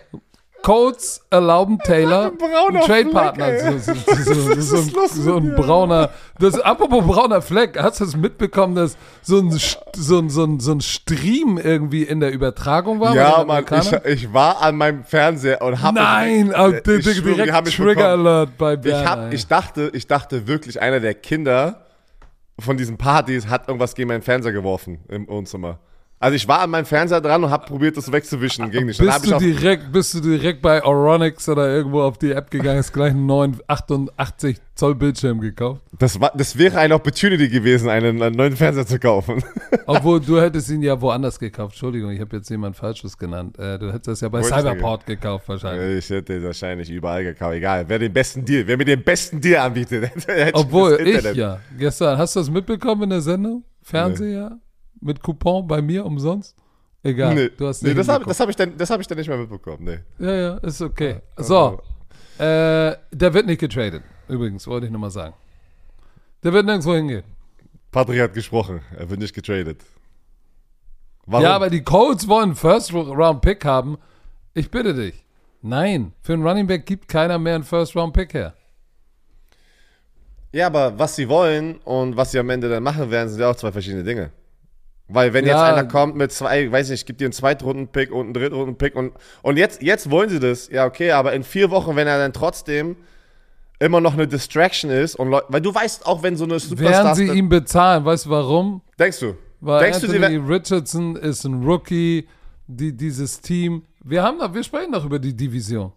Speaker 1: Codes erlauben Taylor einen Trade-Partner.
Speaker 2: ey.
Speaker 1: So, ein, brauner. Das, apropos brauner Fleck, hast du es mitbekommen, dass so ein, so, ein, so, ein, so ein Stream irgendwie in der Übertragung war?
Speaker 2: Ja, Mann, ich, ich war an meinem Fernseher und habe
Speaker 1: Nein,
Speaker 2: direkt,
Speaker 1: oh,
Speaker 2: äh, ich schwöre, die
Speaker 1: direkt
Speaker 2: mich
Speaker 1: Trigger
Speaker 2: bekommen.
Speaker 1: Alert bei
Speaker 2: Ich,
Speaker 1: Björn.
Speaker 2: hab, ich, dachte, ich dachte wirklich, einer der Kinder von diesen Partys hat irgendwas gegen meinen Fernseher geworfen im Wohnzimmer. Also ich war an meinem Fernseher dran und habe probiert, das wegzuwischen. Dann hab
Speaker 1: bist, du direkt, bist du direkt bei Oronix oder irgendwo auf die App gegangen, hast gleich einen neuen 88 Zoll Bildschirm gekauft?
Speaker 2: das, war, das wäre eine Opportunity gewesen, einen, einen neuen Fernseher zu kaufen.
Speaker 1: Obwohl, du hättest ihn ja woanders gekauft. Entschuldigung, ich habe jetzt jemand Falsches genannt. Äh, du hättest das ja bei
Speaker 2: Wo hätte ich denn
Speaker 1: Cyberport gekauft wahrscheinlich.
Speaker 2: ich hätte wahrscheinlich überall gekauft. Egal, wer den besten Deal, wer mir den besten Deal anbietet, hätte ich
Speaker 1: Obwohl, ich ja. Gestern, hast du das mitbekommen in der Sendung? Fernseher? Mit Coupon bei mir umsonst? Egal,
Speaker 2: Nee,
Speaker 1: du hast
Speaker 2: nee das habe hab ich, dann- das hab ich dann nicht mehr mitbekommen. Nee.
Speaker 1: Ja, ja, ist okay. So, äh, der wird nicht getradet. Übrigens, wollte ich nochmal sagen. Der wird nirgendwo hingehen.
Speaker 2: Patrick hat gesprochen, er wird nicht getradet. Warum?
Speaker 1: Ja, aber die Colts wollen einen First-Round-Pick haben. Ich bitte dich. Nein, für einen Running Back gibt keiner mehr einen First-Round-Pick her.
Speaker 2: Ja, aber was sie wollen und was sie am Ende dann machen werden, sind ja auch zwei verschiedene Dinge. Weil wenn jetzt
Speaker 1: Ja.
Speaker 2: einer kommt mit zwei, weiß nicht, ich gebe dir einen Zweitrunden-Pick und einen Drittrunden-Pick und, und jetzt, jetzt wollen sie das, ja okay, aber in vier Wochen, wenn er dann trotzdem immer noch eine Distraction ist und Leu weil du weißt auch, wenn so eine
Speaker 1: Werden
Speaker 2: Superstar,
Speaker 1: sie ihm bezahlen? Weißt du warum?
Speaker 2: denkst du,
Speaker 1: Weil
Speaker 2: Denkst du,
Speaker 1: Anthony Richardson ist ein Rookie, die, dieses Team. Wir haben doch, wir sprechen doch über die Division.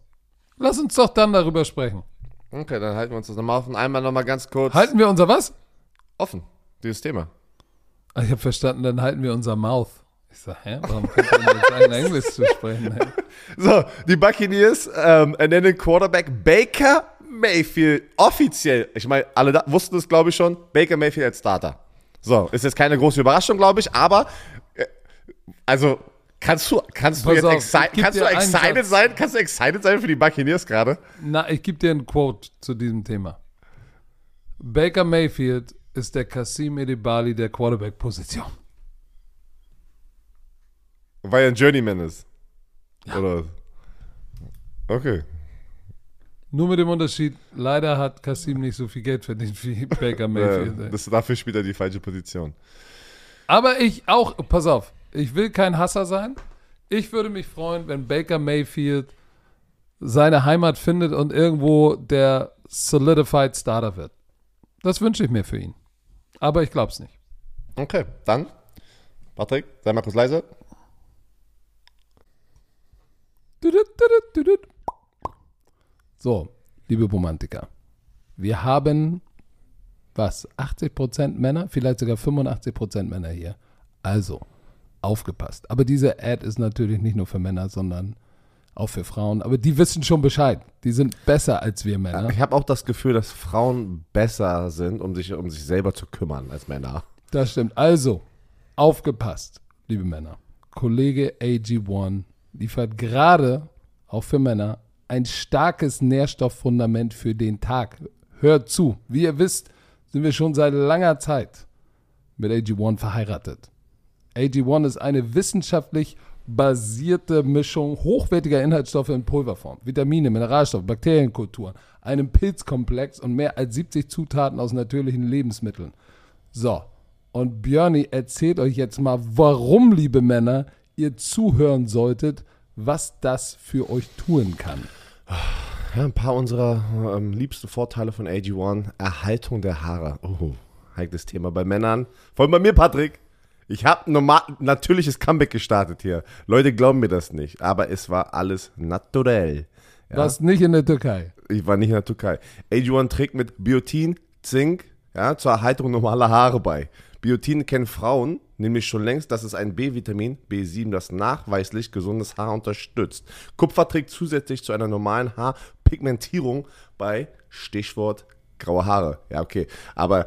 Speaker 1: Lass uns doch dann darüber sprechen.
Speaker 2: Okay, dann halten wir uns das nochmal offen. Einmal nochmal ganz kurz
Speaker 1: Halten wir unser was?
Speaker 2: offen, dieses Thema.
Speaker 1: Ah, Ich habe verstanden, dann halten wir unser Mouth. Ich sag, hä? Warum kommt denn jetzt ein Englisch zu sprechen? Hä?
Speaker 2: So, die Buccaneers ähm, ernennen Quarterback Baker Mayfield offiziell. Ich meine, alle da, wussten es, glaube ich, schon. Baker Mayfield als Starter. So, ist jetzt keine große Überraschung, glaube ich, aber äh, also kannst du, kannst du jetzt
Speaker 1: auf,
Speaker 2: exci kannst du
Speaker 1: einen
Speaker 2: excited sein? Kannst du excited sein für die Buccaneers gerade?
Speaker 1: Na, ich gebe dir ein Quote zu diesem Thema. Baker Mayfield ist der Kasim Edebali der Quarterback-Position.
Speaker 2: Weil er ein Journeyman ist. Oder? Okay.
Speaker 1: Nur mit dem Unterschied, leider hat Kasim nicht so viel Geld verdient wie Baker Mayfield.
Speaker 2: das, dafür spielt er die falsche Position.
Speaker 1: Aber ich auch, pass auf, ich will kein Hasser sein. Ich würde mich freuen, wenn Baker Mayfield seine Heimat findet und irgendwo der solidified Starter wird. Das wünsche ich mir für ihn. Aber ich glaube es nicht.
Speaker 2: Okay, dann, Patrick, sei mal kurz leise.
Speaker 1: So, liebe Romantiker, wir haben was, 80% Männer, vielleicht sogar 85% Männer hier. Also, aufgepasst. Aber diese Ad ist natürlich nicht nur für Männer, sondern auch für Frauen. Aber die wissen schon Bescheid. Die sind besser als wir Männer.
Speaker 2: Ich habe auch das Gefühl, dass Frauen besser sind, um sich um sich selber zu kümmern als Männer.
Speaker 1: Das stimmt. Also, aufgepasst, liebe Männer. Kollege AG1 liefert gerade, auch für Männer, ein starkes Nährstofffundament für den Tag. Hört zu. Wie ihr wisst, sind wir schon seit langer Zeit mit AG1 verheiratet. AG1 ist eine wissenschaftlich basierte Mischung hochwertiger Inhaltsstoffe in Pulverform, Vitamine, Mineralstoffe, Bakterienkulturen, einem Pilzkomplex und mehr als 70 Zutaten aus natürlichen Lebensmitteln. So, und Björni erzählt euch jetzt mal, warum, liebe Männer, ihr zuhören solltet, was das für euch tun kann.
Speaker 2: Ja, ein paar unserer ähm, liebsten Vorteile von AG1. Erhaltung der Haare. Oh, heikles Thema bei Männern. Vor allem bei mir, Patrick. Ich habe normal natürliches Comeback gestartet hier. Leute glauben mir das nicht, aber es war alles naturell. Ja?
Speaker 1: Was nicht in der Türkei.
Speaker 2: Ich war nicht in der Türkei. AG1 trägt mit Biotin, Zink ja, zur Erhaltung normaler Haare bei. Biotin kennen Frauen nämlich schon längst, dass es ein B-Vitamin, B7, das nachweislich gesundes Haar unterstützt. Kupfer trägt zusätzlich zu einer normalen Haarpigmentierung bei Stichwort graue Haare. Ja, okay. Aber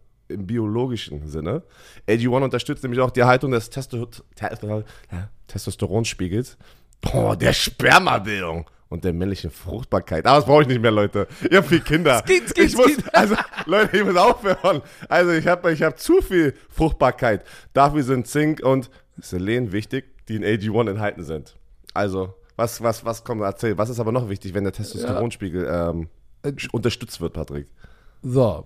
Speaker 2: im biologischen Sinne. AG1 unterstützt nämlich auch die Erhaltung des Testo Testo ja, Testosteronspiegels, oh, der Spermabildung und der männlichen Fruchtbarkeit. Aber das brauche ich nicht mehr, Leute. Ihr habt viel Kinder.
Speaker 1: Skit, skit,
Speaker 2: ich muss, also, Leute, ich muss aufhören. Also, ich habe ich hab zu viel Fruchtbarkeit. Dafür sind Zink und Selen wichtig, die in AG1 enthalten sind. Also, was, was, was kommt, erzähl. Was ist aber noch wichtig, wenn der Testosteronspiegel ähm, sch- unterstützt wird, Patrick?
Speaker 1: So,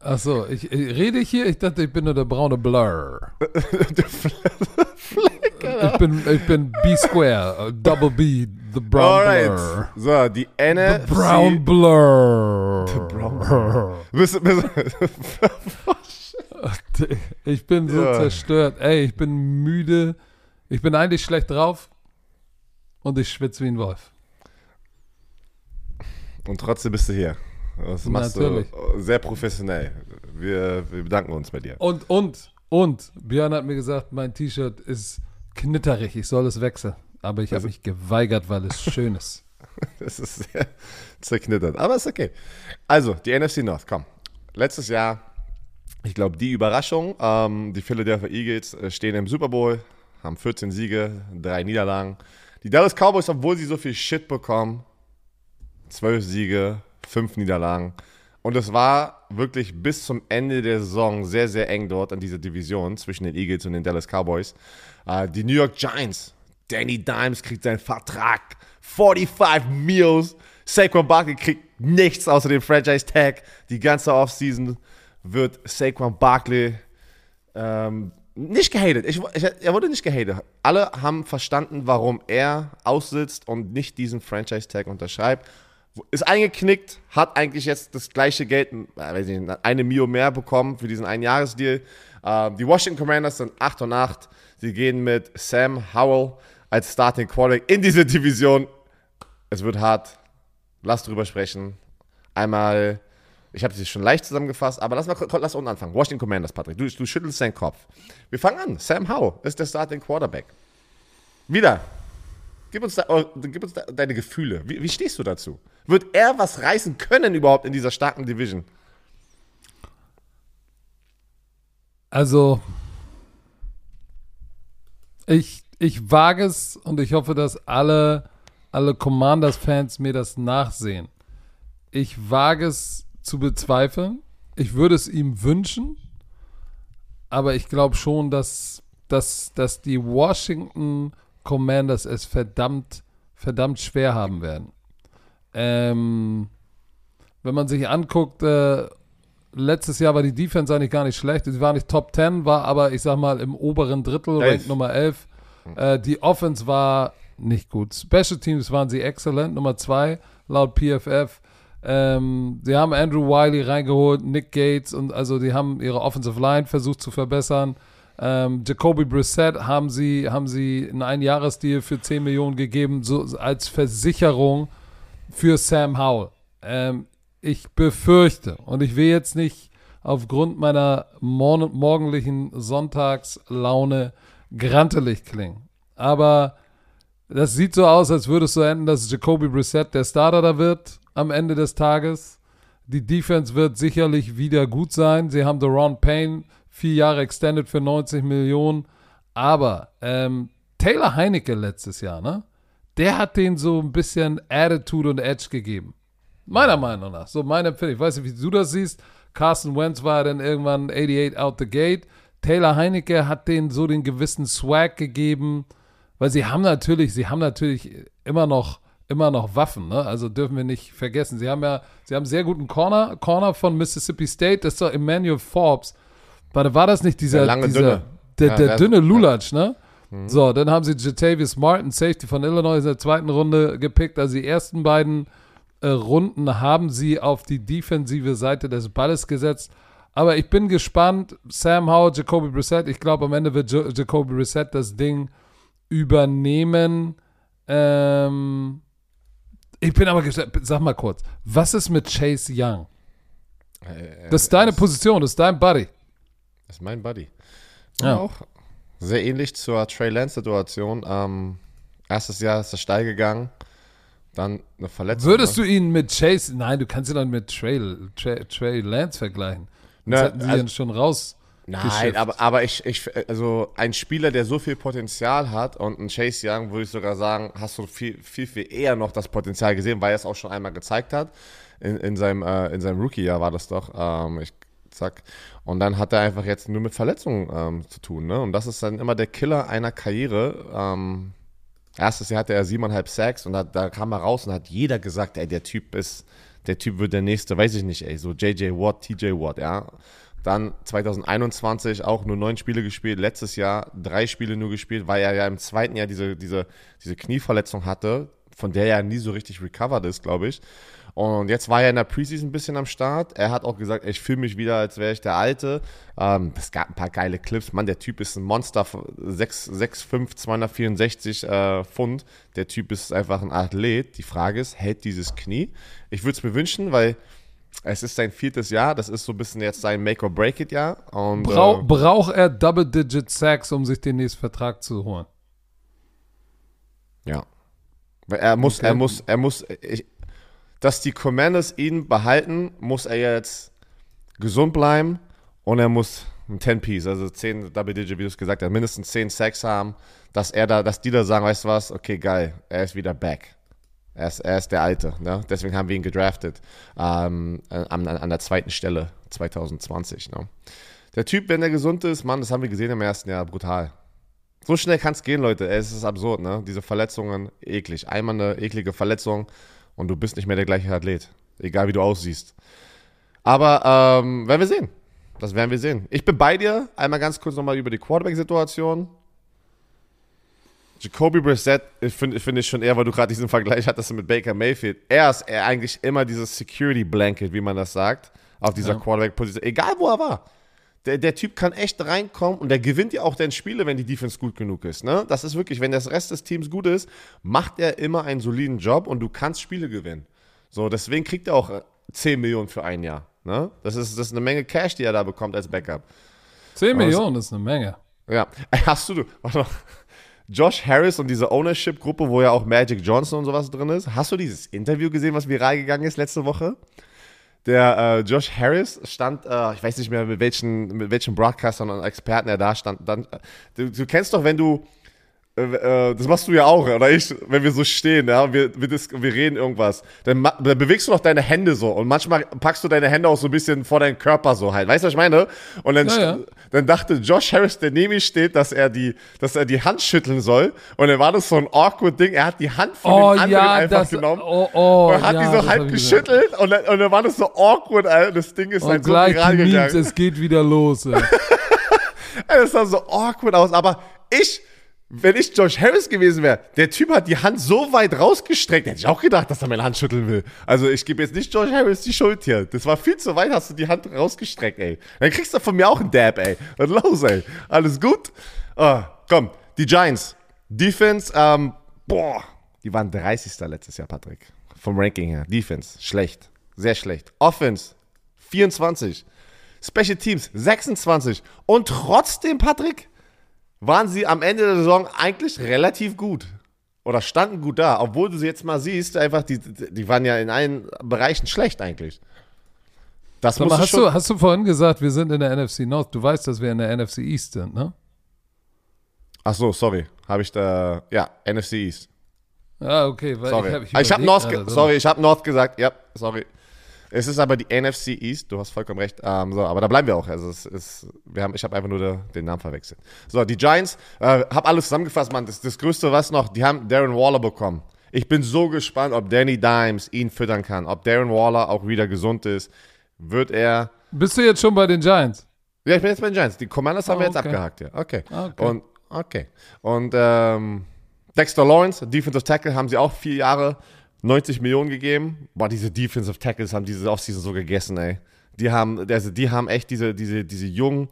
Speaker 1: Achso, ich, ich rede ich hier? Ich dachte, ich bin nur der braune Blur. ich bin, ich bin B-Square, Double B, the brown blur.
Speaker 2: So, die NFC.
Speaker 1: The brown blur.
Speaker 2: The brown blur. Bist, bist,
Speaker 1: ich bin so ja. zerstört. Ey, ich bin müde. Ich bin eigentlich schlecht drauf. Und ich schwitze wie ein Wolf.
Speaker 2: Und trotzdem bist du hier. Das machst Natürlich. du sehr professionell. Wir, wir bedanken uns bei dir.
Speaker 1: Und, und, und, Björn hat mir gesagt, mein T-Shirt ist knitterig, ich soll es wechseln. Aber ich habe mich geweigert, weil es schön ist.
Speaker 2: das ist sehr zerknittert, aber ist okay. Also, die NFC North, komm. Letztes Jahr, ich glaube, die Überraschung, ähm, die Philadelphia Eagles äh, stehen im Super Bowl, haben 14 Siege, drei Niederlagen. Die Dallas Cowboys, obwohl sie so viel Shit bekommen, 12 Siege, fünf Niederlagen. Und es war wirklich bis zum Ende der Saison sehr, sehr eng dort an dieser Division zwischen den Eagles und den Dallas Cowboys. Äh, die New York Giants, Danny Dimes kriegt seinen Vertrag, 45 Meals. Saquon Barkley kriegt nichts außer dem Franchise Tag. Die ganze Offseason wird Saquon Barkley ähm, nicht gehatet. Ich, ich, er wurde nicht gehatet. Alle haben verstanden, warum er aussitzt und nicht diesen Franchise Tag unterschreibt ist eingeknickt, hat eigentlich jetzt das gleiche Geld, äh, nicht, eine Mio mehr bekommen für diesen Einjahresdeal. Äh, die Washington Commanders sind 8 und 8. Sie gehen mit Sam Howell als Starting Quarterback in diese Division. Es wird hart. Lass drüber sprechen. Einmal, ich habe sie schon leicht zusammengefasst, aber lass mal lass unten anfangen. Washington Commanders, Patrick. Du, du schüttelst deinen Kopf. Wir fangen an. Sam Howell ist der Starting Quarterback. Wieder. Gib uns, da, gib uns da deine Gefühle. Wie, wie stehst du dazu? Wird er was reißen können überhaupt in dieser starken Division?
Speaker 1: Also, ich, ich wage es und ich hoffe, dass alle, alle Commanders-Fans mir das nachsehen. Ich wage es zu bezweifeln. Ich würde es ihm wünschen, aber ich glaube schon, dass, dass, dass die Washington Commanders es verdammt, verdammt schwer haben werden. Ähm, wenn man sich anguckt, äh, letztes Jahr war die Defense eigentlich gar nicht schlecht. Sie war nicht Top 10, war aber, ich sag mal, im oberen Drittel, Rank Nummer 11. Äh, die Offense war nicht gut. Special Teams waren sie exzellent, Nummer 2 laut PFF. Ähm, sie haben Andrew Wiley reingeholt, Nick Gates und also die haben ihre Offensive Line versucht zu verbessern. Ähm, Jacoby Brissett haben sie, haben sie einen Einjahresdeal für 10 Millionen gegeben, so als Versicherung für Sam Howell. Ähm, ich befürchte, und ich will jetzt nicht aufgrund meiner mor morgendlichen Sonntagslaune grantelig klingen, aber das sieht so aus, als würde es so enden, dass Jacoby Brissett der Starter da wird am Ende des Tages. Die Defense wird sicherlich wieder gut sein. Sie haben Deron Payne vier Jahre extended für 90 Millionen. Aber ähm, Taylor Heinecke letztes Jahr, ne? der hat den so ein bisschen Attitude und Edge gegeben. Meiner Meinung nach. So meine Empfehlung. Ich weiß nicht, wie du das siehst. Carson Wentz war dann irgendwann 88 out the gate. Taylor Heinecke hat denen so den gewissen Swag gegeben, weil sie haben natürlich, sie haben natürlich immer noch, immer noch Waffen, ne? Also dürfen wir nicht vergessen. Sie haben ja, sie haben sehr guten Corner, Corner von Mississippi State, das ist doch Emmanuel Forbes. Warte, war das nicht dieser,
Speaker 2: der lange,
Speaker 1: dieser,
Speaker 2: dünne.
Speaker 1: Der,
Speaker 2: Ja,
Speaker 1: der
Speaker 2: der-
Speaker 1: dünne Lulatsch, ne?
Speaker 2: Mhm.
Speaker 1: So, dann haben sie Jatavius Martin, Safety von Illinois, in der zweiten Runde gepickt. Also die ersten beiden äh, Runden haben sie auf die defensive Seite des Balles gesetzt. Aber ich bin gespannt. Sam Howell, Jacoby Brissett. Ich glaube, am Ende wird jo Jacoby Brissett das Ding übernehmen. Ähm, ich bin aber gespannt. Sag mal kurz, was ist mit Chase Young?
Speaker 2: Äh,
Speaker 1: Das ist deine Position, das ist dein Buddy.
Speaker 2: Das ist mein Buddy.
Speaker 1: Ja.
Speaker 2: Auch sehr ähnlich zur Trey Lance-Situation. Ähm, erstes Jahr ist er steil gegangen, dann eine Verletzung.
Speaker 1: Würdest du ihn mit Chase, nein, du kannst ihn dann mit Trey, Trey, Trey Lance vergleichen. Das
Speaker 2: Ne,
Speaker 1: hätten sie
Speaker 2: also-
Speaker 1: ihn schon raus.
Speaker 2: Nein, aber, aber ich, ich, also ein Spieler, der so viel Potenzial hat und ein Chase Young, würde ich sogar sagen, hast du viel, viel, viel eher noch das Potenzial gesehen, weil er es auch schon einmal gezeigt hat. In, in seinem, äh, in seinem Rookie-Jahr war das doch. Ähm, ich, zack. Und dann hat er einfach jetzt nur mit Verletzungen ähm, zu tun. Ne? Und das ist dann immer der Killer einer Karriere. Ähm, erstes Jahr hatte er siebeneinhalb Sacks und hat, da kam er raus und hat jeder gesagt, ey, der Typ ist, der Typ wird der nächste, weiß ich nicht, ey, so JJ Watt, TJ Watt, ja. Dann 2021 auch nur neun Spiele gespielt, letztes Jahr drei Spiele nur gespielt, weil er ja im zweiten Jahr diese, diese, diese Knieverletzung hatte, von der er nie so richtig recovered ist, glaube ich. Und jetzt war er in der Preseason ein bisschen am Start. Er hat auch gesagt, ich fühle mich wieder, als wäre ich der Alte. Ähm, es gab ein paar geile Clips. Mann, der Typ ist ein Monster, 6'5, 264 äh, Pfund. Der Typ ist einfach ein Athlet. Die Frage ist, hält dieses Knie? Ich würde es mir wünschen, weil es ist sein viertes Jahr. Das ist so ein bisschen jetzt sein Make-or-Break-It-Jahr.
Speaker 1: Brau äh, braucht er Double-Digit Sacks, um sich den nächsten Vertrag zu holen?
Speaker 2: Ja. Er muss, okay. er muss, er muss, ich, dass die Commanders ihn behalten, muss er jetzt gesund bleiben und er muss ein 10-Piece, also 10 Double-Digit, wie du es gesagt hast, mindestens 10 Sacks haben, dass er da, dass die da sagen, weißt du was, okay, geil, er ist wieder back. Er ist, er ist der Alte, ne? deswegen haben wir ihn gedraftet ähm, an, an, der zweiten Stelle 2020. Ne? Der Typ, wenn er gesund ist, Mann, das haben wir gesehen im ersten Jahr, brutal. So schnell kann es gehen, Leute. Es ist absurd, ne? Diese Verletzungen, eklig. Einmal eine eklige Verletzung, und du bist nicht mehr der gleiche Athlet. Egal wie du aussiehst. Aber ähm, werden wir sehen. Das werden wir sehen. Ich bin bei dir. Einmal ganz kurz nochmal über die Quarterback-Situation. Jacoby Brissett finde find ich schon eher, weil du gerade diesen Vergleich hattest mit Baker Mayfield. Er ist er eigentlich immer dieses Security Blanket, wie man das sagt, auf dieser ja. Quarterback-Position. Egal wo er war. Der, der, Typ kann echt reinkommen und der gewinnt ja auch dann Spiele, wenn die Defense gut genug ist. Ne? Das ist wirklich, wenn das Rest des Teams gut ist, macht er immer einen soliden Job und du kannst Spiele gewinnen. So, deswegen kriegt er auch 10 äh, Millionen für ein Jahr. Ne? Das, ist, das ist eine Menge Cash, die er da bekommt als Backup.
Speaker 1: 10 Millionen ist eine Menge.
Speaker 2: Ja. Hast du, warte mal. Josh Harris und diese Ownership-Gruppe, wo ja auch Magic Johnson und sowas drin ist. Hast du dieses Interview gesehen, was viral gegangen ist letzte Woche? Der äh, Josh Harris stand, äh, ich weiß nicht mehr mit welchen, mit welchen Broadcastern und Experten er da stand. Dann, äh, du, du kennst doch, wenn du das machst du ja auch, oder ich, wenn wir so stehen, ja, wir, wir, wir reden irgendwas, dann, dann, bewegst du noch deine Hände so und manchmal packst du deine Hände auch so ein bisschen vor deinen Körper so halt. Weißt du, was ich meine? Und dann, ja, ja. dann dachte Josh Harris, der neben mir steht, dass er die, dass er die Hand schütteln soll. Und dann war das so ein awkward Ding. Er hat die Hand von oh, dem anderen ja, einfach das, genommen
Speaker 1: oh, oh,
Speaker 2: und hat die so halb geschüttelt und dann, und dann war das so awkward, Alter. Das Ding ist
Speaker 1: und halt so viral gegangen. es geht wieder los. Ey.
Speaker 2: das sah so awkward aus, aber ich wenn ich Josh Harris gewesen wäre, der Typ hat die Hand so weit rausgestreckt, hätte ich auch gedacht, dass er meine Hand schütteln will. Also ich gebe jetzt nicht Josh Harris die Schuld hier. Das war viel zu weit, hast du die Hand rausgestreckt, ey. Dann kriegst du von mir auch einen Dab, ey. Was los, ey? Alles gut? Oh, komm, die Giants. Defense, ähm, boah, die waren 30. letztes Jahr, Patrick. Vom Ranking her. Defense, schlecht. Sehr schlecht. Offense, 24. Special Teams, 26. Und trotzdem, Patrick, waren sie am Ende der Saison eigentlich relativ gut. Oder standen gut da, obwohl du sie jetzt mal siehst, einfach, die, die waren ja in allen Bereichen schlecht eigentlich.
Speaker 1: Das muss hast, du, hast du vorhin gesagt, wir sind in der NFC North. Du weißt, dass wir in der NFC East sind, ne?
Speaker 2: Ach so, sorry. Habe ich da. Ja, NFC East.
Speaker 1: Ah, okay.
Speaker 2: Weil sorry. Ich habe hab North, sorry, ich habe North gesagt. Ja, sorry. Es ist aber die NFC East, du hast vollkommen recht. Ähm, so, aber da bleiben wir auch. Also es ist, wir haben, ich habe einfach nur den Namen verwechselt. So, die Giants, äh, habe alles zusammengefasst, Mann. Das, das Größte, was noch, die haben Darren Waller bekommen. Ich bin so gespannt, ob Danny Dimes ihn füttern kann, ob Darren Waller auch wieder gesund ist. Wird er.
Speaker 1: Bist du jetzt schon bei den Giants?
Speaker 2: Ja, ich bin jetzt bei den Giants. Die Commanders oh, haben wir jetzt okay. abgehakt, ja. Okay. Ah, okay. Und, okay. Und ähm, Dexter Lawrence, Defensive Tackle, haben sie auch vier Jahre 90 Millionen gegeben. Boah, diese Defensive Tackles haben diese Offseason so gegessen, ey. Die haben, also die haben echt diese, diese, diese jungen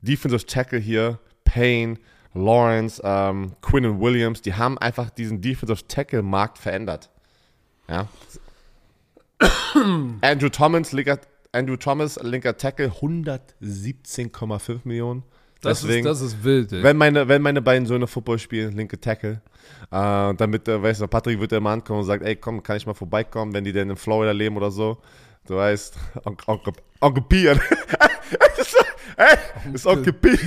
Speaker 2: Defensive Tackle hier, Payne, Lawrence, ähm, Quinn und Williams, die haben einfach diesen Defensive Tackle Markt verändert. Ja. Andrew Thomas, linker, Andrew Thomas, linker Tackle, 117,5 Millionen.
Speaker 1: Das, Deswegen, ist, das ist wild,
Speaker 2: ey. Wenn meine, wenn meine beiden Söhne Football spielen, linke Tackle, äh, damit, äh, weißt du, Patrick wird der Mann kommen und sagt, ey, komm, kann ich mal vorbeikommen, wenn die denn in Florida leben oder so. Du weißt, Onkel, Onkel P. ey, ist Onkel P.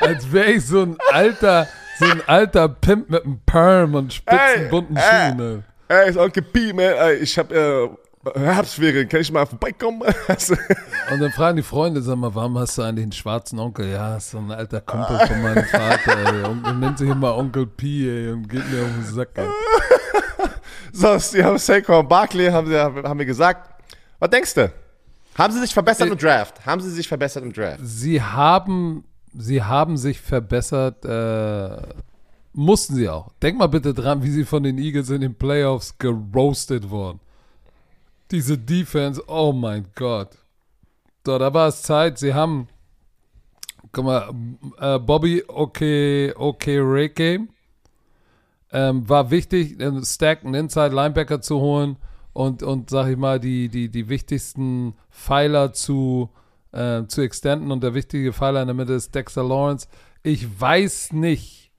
Speaker 1: Als wäre ich so ein alter, so ein alter Pimp mit einem Perm und spitzen, bunten Schuhen,
Speaker 2: ey. Ey, ist Onkel P, man. Ey, ich hab, äh, Herbstferien, kann ich mal vorbeikommen?
Speaker 1: Und dann fragen die Freunde, sag mal, warum hast du eigentlich einen schwarzen Onkel? Ja, so ein alter Kumpel von meinem Vater, ey. Und nennt sich immer Onkel P, ey, und geht mir auf den Sack, ey.
Speaker 2: so, sie haben Saquon Barkley, haben, sie, haben mir gesagt, was denkst du? Haben sie sich verbessert im Draft? Haben sie sich verbessert im Draft?
Speaker 1: Sie haben, sie haben sich verbessert, äh, mussten sie auch. Denk mal bitte dran, wie sie von den Eagles in den Playoffs geroastet wurden. Diese Defense, oh mein Gott. So, da war es Zeit, sie haben, guck mal, äh, Bobby okay, okay, Rake ähm, war wichtig, einen Stack, einen Inside Linebacker zu holen und, und sag ich mal, die, die, die wichtigsten Pfeiler zu, äh, zu extenden. Und der wichtige Pfeiler in der Mitte ist Dexter Lawrence. Ich weiß nicht,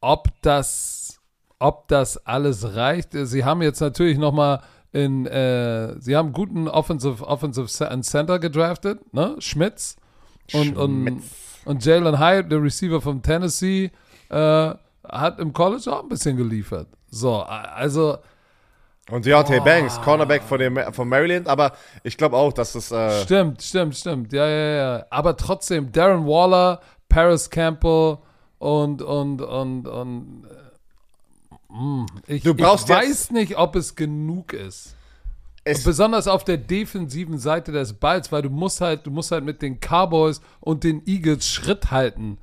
Speaker 1: ob das, ob das alles reicht. Sie haben jetzt natürlich nochmal in, äh, sie haben guten Offensive, Offensive Center gedraftet, ne? Schmitz. Und, und, und Jalen Hyatt, der Receiver von Tennessee, äh, hat im College auch ein bisschen geliefert. So, also.
Speaker 2: Und Deontay oh. Banks, Cornerback von, dem, von Maryland, aber ich glaube auch, dass das. Äh
Speaker 1: stimmt, stimmt, stimmt. Ja, ja, ja. Aber trotzdem, Darren Waller, Paris Campbell und, und, und, und. Äh, ich, du brauchst ich weiß nicht, ob es genug ist. Es besonders auf der defensiven Seite des Balls, weil du musst halt, du musst halt mit den Cowboys und den Eagles Schritt halten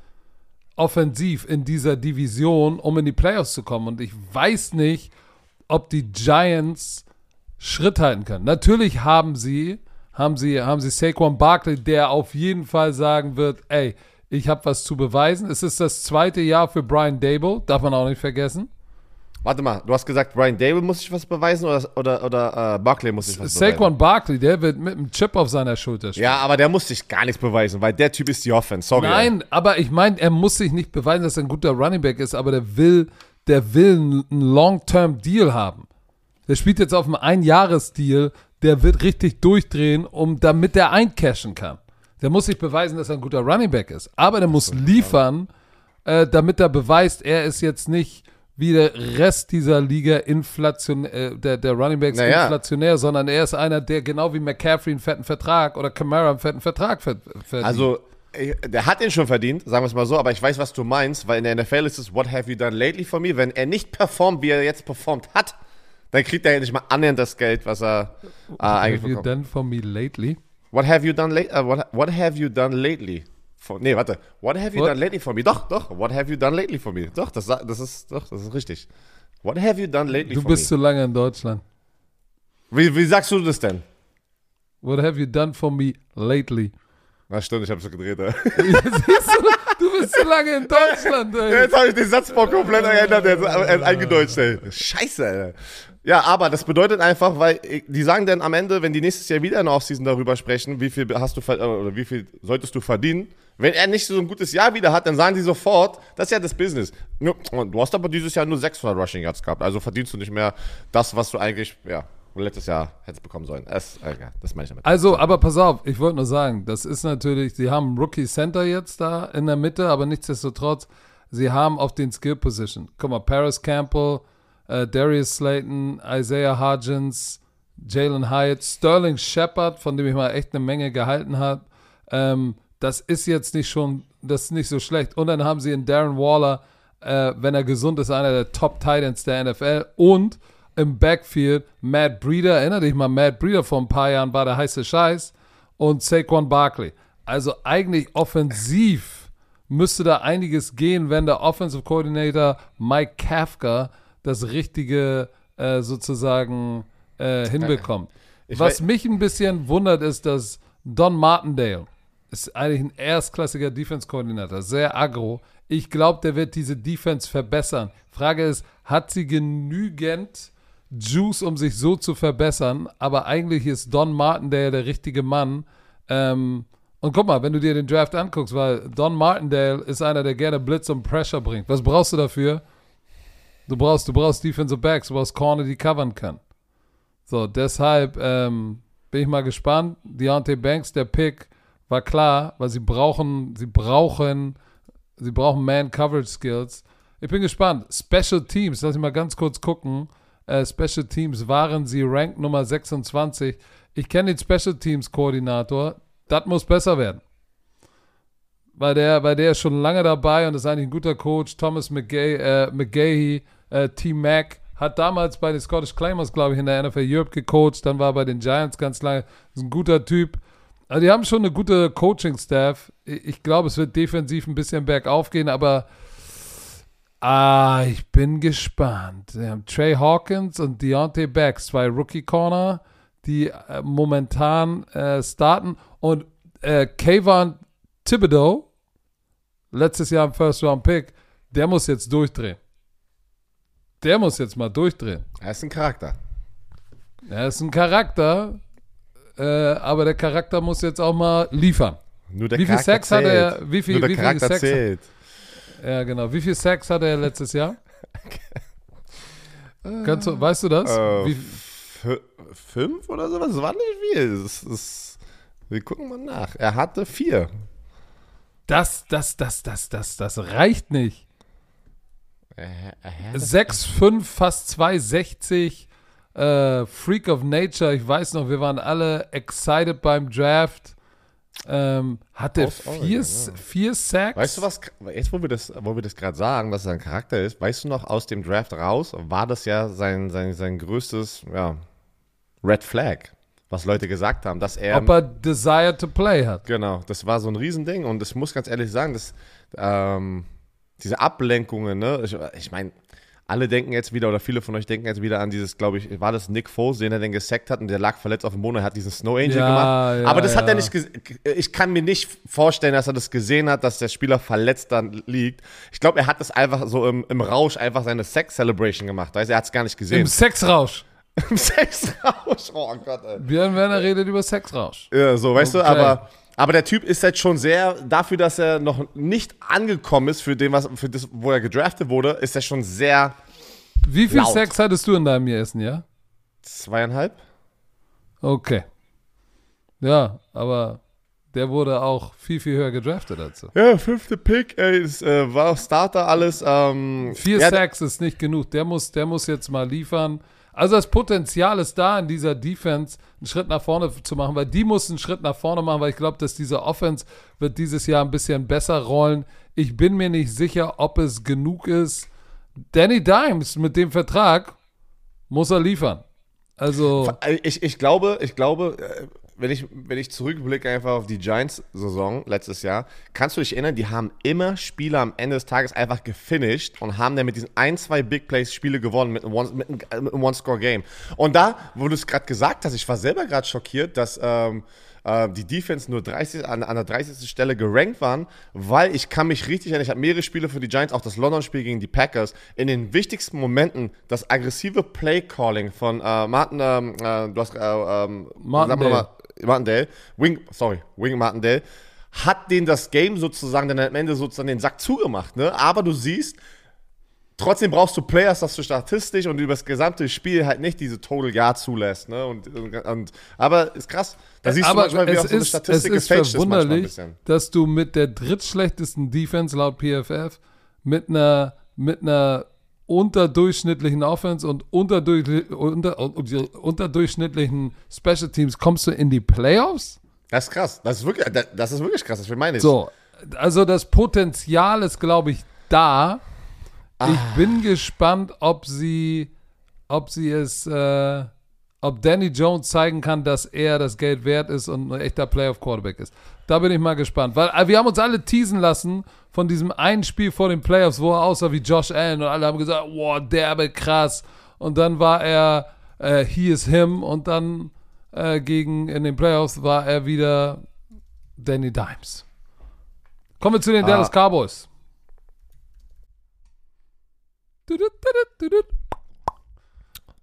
Speaker 1: offensiv in dieser Division, um in die Playoffs zu kommen. Und ich weiß nicht, ob die Giants Schritt halten können. Natürlich haben sie, haben sie, haben sie Saquon Barkley, der auf jeden Fall sagen wird, ey, ich habe was zu beweisen. Es ist das zweite Jahr für Brian Dable, darf man auch nicht vergessen.
Speaker 2: Warte mal, du hast gesagt, Brian Dable muss sich was beweisen oder, oder, oder uh, Barkley muss sich was Saquon beweisen?
Speaker 1: Saquon Barkley, der wird mit einem Chip auf seiner Schulter
Speaker 2: spielen. Ja, aber der muss sich gar nichts beweisen, weil der Typ ist die Offense. Sorry.
Speaker 1: Nein, aber ich meine, er muss sich nicht beweisen, dass er ein guter Running Back ist, aber der will, der will einen Long-Term-Deal haben. Der spielt jetzt auf einem Einjahresdeal, der wird richtig durchdrehen, um damit er eincashen kann. Der muss sich beweisen, dass er ein guter Running Back ist. Aber der muss liefern, äh, damit er beweist, er ist jetzt nicht wie der Rest dieser Liga inflation, äh, der, der Running Backs naja. inflationär, sondern er ist einer, der genau wie McCaffrey einen fetten Vertrag oder Camara einen fetten Vertrag verdient.
Speaker 2: Also, der hat ihn schon verdient, sagen wir es mal so, aber ich weiß, was du meinst, weil in der NFL ist es, what have you done lately for me? Wenn er nicht performt, wie er jetzt performt hat, dann kriegt er ja nicht mal annähernd das Geld, was er
Speaker 1: äh, eigentlich bekommt. What have you done for me lately?
Speaker 2: What have you done, uh, what, what have you done lately? For, nee, warte. What have you what? done lately for me? Doch, doch. What have you done lately for me? Doch, das, das ist, doch, das ist richtig. What have you done lately
Speaker 1: du for me? Du bist zu lange in Deutschland.
Speaker 2: Wie, wie sagst du das denn?
Speaker 1: What have you done for me lately?
Speaker 2: Na stimmt, ich hab's so gedreht. Ja.
Speaker 1: Siehst du, du bist zu lange in Deutschland, ey.
Speaker 2: Jetzt habe ich den Satzbau komplett geändert, er eingedeutscht, ey. Scheiße, ey. Ja, aber das bedeutet einfach, weil die sagen dann am Ende, wenn die nächstes Jahr wieder in der Offseason darüber sprechen, wie viel hast du oder wie viel solltest du verdienen, wenn er nicht so ein gutes Jahr wieder hat, dann sagen die sofort, das ist ja das Business. Du hast aber dieses Jahr nur 600 Rushing Yards gehabt, also verdienst du nicht mehr das, was du eigentlich, ja, letztes Jahr hättest bekommen sollen. Das, äh, das meine ich damit.
Speaker 1: Also, aber pass auf, ich wollte nur sagen, das ist natürlich, sie haben Rookie Center jetzt da in der Mitte, aber nichtsdestotrotz, sie haben auf den Skill Position. Guck mal, Paris Campbell, äh, Darius Slayton, Isaiah Hodgins, Jalen Hyatt, Sterling Shepard, von dem ich mal echt eine Menge gehalten habe. Ähm, das ist jetzt nicht schon, das ist nicht so schlecht. Und dann haben sie in Darren Waller, äh, wenn er gesund ist, einer der Top Titans der NFL. Und im Backfield Matt Breeder, erinnere dich mal, Matt Breeder vor ein paar Jahren war der heiße Scheiß. Und Saquon Barkley. Also eigentlich offensiv müsste da einiges gehen, wenn der Offensive Coordinator Mike Kafka das Richtige äh, sozusagen äh, hinbekommt. Was mich ein bisschen wundert, ist, dass Don Martindale, ist eigentlich ein erstklassiger Defense-Koordinator, sehr aggro. Ich glaube, der wird diese Defense verbessern. Frage ist, hat sie genügend Juice, um sich so zu verbessern? Aber eigentlich ist Don Martindale der richtige Mann. Ähm, und guck mal, wenn du dir den Draft anguckst, weil Don Martindale ist einer, der gerne Blitz und Pressure bringt. Was brauchst du dafür? Du brauchst, du brauchst Defensive Backs, du brauchst Corner, die covern kann. So, deshalb ähm, bin ich mal gespannt. Deontay Banks, der Pick, war klar, weil sie brauchen, sie brauchen, sie brauchen Man-Coverage-Skills. Ich bin gespannt. Special Teams, lass mich mal ganz kurz gucken. äh, Special Teams waren sie Rank Nummer 26. Ich kenne den Special Teams Koordinator. Das muss besser werden. Weil der, weil der ist schon lange dabei und ist eigentlich ein guter Coach. Thomas McGay, äh, McGahey, äh, Team Mac, hat damals bei den Scottish Claimers, glaube ich, in der NFL Europe gecoacht. Dann war er bei den Giants ganz lange. Ist ein guter Typ. Also die haben schon eine gute Coaching-Staff. Ich glaube, es wird defensiv ein bisschen bergauf gehen, aber ah, ich bin gespannt. Wir haben Trey Hawkins und Deontay Becks, zwei Rookie-Corner, die äh, momentan äh, starten. Und äh, Kayvon Thibodeau, letztes Jahr im First-Round-Pick, der muss jetzt durchdrehen. Der muss jetzt mal durchdrehen.
Speaker 2: Er ist ein Charakter.
Speaker 1: Er ist ein Charakter, äh, aber der Charakter muss jetzt auch mal liefern.
Speaker 2: Nur der
Speaker 1: Wie viel
Speaker 2: Charakter
Speaker 1: Sex hat
Speaker 2: zählt.
Speaker 1: er- wie viel-
Speaker 2: Nur der
Speaker 1: wie viel
Speaker 2: Charakter
Speaker 1: Sex-
Speaker 2: zählt.
Speaker 1: Ja, genau. Wie viel Sex hatte er letztes Jahr? Kannst du, weißt du das?
Speaker 2: Äh, fünf oder sowas? Das war nicht viel. Das ist, wir gucken mal nach. Er hatte vier.
Speaker 1: das, das, das, das, das, das reicht nicht.
Speaker 2: Er, er,
Speaker 1: 6'5, fast 260. Äh, Freak of Nature. Ich weiß noch, wir waren alle excited beim Draft. Ähm, hatte
Speaker 2: Aus Oregon,
Speaker 1: vier,
Speaker 2: ja.
Speaker 1: vier Sacks.
Speaker 2: Weißt du was, jetzt wo wir das, wo wir das gerade sagen, dass er ein Charakter ist, weißt du noch, aus dem Draft raus war das ja sein, sein, sein größtes ja, Red Flag, was Leute gesagt haben, dass er,
Speaker 1: Ob er Desire to Play hat.
Speaker 2: genau, das war so ein Riesending und ich muss ganz ehrlich sagen, dass ähm, diese Ablenkungen, ne, ich, ich meine, alle denken jetzt wieder, oder viele von euch denken jetzt wieder an dieses, glaube ich, war das Nick Foles, den er den gesackt hat und der lag verletzt auf dem Boden, er hat diesen Snow Angel
Speaker 1: Ja,
Speaker 2: gemacht.
Speaker 1: ja,
Speaker 2: Aber das hat
Speaker 1: ja.
Speaker 2: er nicht gesehen. Ich kann mir nicht vorstellen, dass er das gesehen hat, dass der Spieler verletzt dann liegt. Ich glaube, er hat das einfach so im, im Rausch einfach seine Sex-Celebration gemacht. Weißt du, er hat es gar nicht
Speaker 1: Im
Speaker 2: gesehen.
Speaker 1: Sexrausch.
Speaker 2: Im Sex-Rausch. Oh Gott, ey.
Speaker 1: Björn Werner redet über Sexrausch.
Speaker 2: Ja, so, weißt
Speaker 1: Okay.
Speaker 2: du, aber, aber der Typ ist jetzt schon sehr, dafür, dass er noch nicht angekommen ist für den, was, für das, wo er gedraftet wurde, ist er schon sehr
Speaker 1: Wie viel
Speaker 2: Laut.
Speaker 1: Sex hattest du in deinem ersten Jahr?
Speaker 2: zweieinhalb.
Speaker 1: Okay. Ja, aber der wurde auch viel, viel höher gedraftet dazu.
Speaker 2: Ja, fünfte Pick, ey, es, äh, war Starter alles. Ähm,
Speaker 1: Vier
Speaker 2: ja,
Speaker 1: Sacks ist nicht genug. Der muss, der muss jetzt mal liefern. Also das Potenzial ist da, in dieser Defense einen Schritt nach vorne zu machen, weil die muss einen Schritt nach vorne machen, weil ich glaube, dass diese Offense wird dieses Jahr ein bisschen besser rollen. Ich bin mir nicht sicher, ob es genug ist. Danny Dimes mit dem Vertrag muss er liefern. Also
Speaker 2: Ich, ich glaube, ich glaube, äh, wenn ich, wenn ich zurückblicke einfach auf die Giants-Saison letztes Jahr, kannst du dich erinnern, die haben immer Spieler am Ende des Tages einfach gefinisht und haben dann mit diesen ein, zwei Big Plays Spiele gewonnen mit einem One- One-Score-Game. Und da, wo du es gerade gesagt hast, ich war selber gerade schockiert, dass ähm, äh, die Defense nur 30, an, an der 30. Stelle gerankt waren, weil ich kann mich richtig erinnern, ich habe mehrere Spiele für die Giants, auch das London-Spiel gegen die Packers, in den wichtigsten Momenten das aggressive Play-Calling von äh, Martin, ähm, äh, du hast, äh, ähm,
Speaker 1: Martindale.
Speaker 2: Martindale, Wing, sorry, Wing Martindale, hat den das Game sozusagen dann am Ende sozusagen den Sack zugemacht, ne? Aber du siehst, trotzdem brauchst du Players, dass du statistisch und über das gesamte Spiel halt nicht diese Total Yard zulässt, ne? Und, und, aber ist krass. Da siehst
Speaker 1: aber
Speaker 2: du manchmal, wie auch so eine
Speaker 1: ist, es
Speaker 2: Statistik
Speaker 1: ist
Speaker 2: ist
Speaker 1: verwunderlich,
Speaker 2: bisschen.
Speaker 1: dass du mit der drittschlechtesten Defense laut PFF mit einer mit einer unterdurchschnittlichen Offense und unterdurch, unter, unter, unterdurchschnittlichen Special Teams kommst du in die Playoffs?
Speaker 2: Das ist krass. Das ist wirklich, das- das ist wirklich krass. Das meine ich.
Speaker 1: So, also das Potenzial ist, glaube ich, da.
Speaker 2: Ah.
Speaker 1: Ich bin gespannt, ob sie, ob sie es, äh, ob Danny Jones zeigen kann, dass er das Geld wert ist und ein echter Playoff-Quarterback ist. Da bin ich mal gespannt, weil äh, wir haben uns alle teasen lassen von diesem einen Spiel vor den Playoffs, wo er aussah wie Josh Allen und alle haben gesagt, wow, derbe krass. Und dann war er, äh, he is him und dann äh, gegen, in den Playoffs war er wieder Danny Dimes. Kommen wir zu den Dallas Cowboys.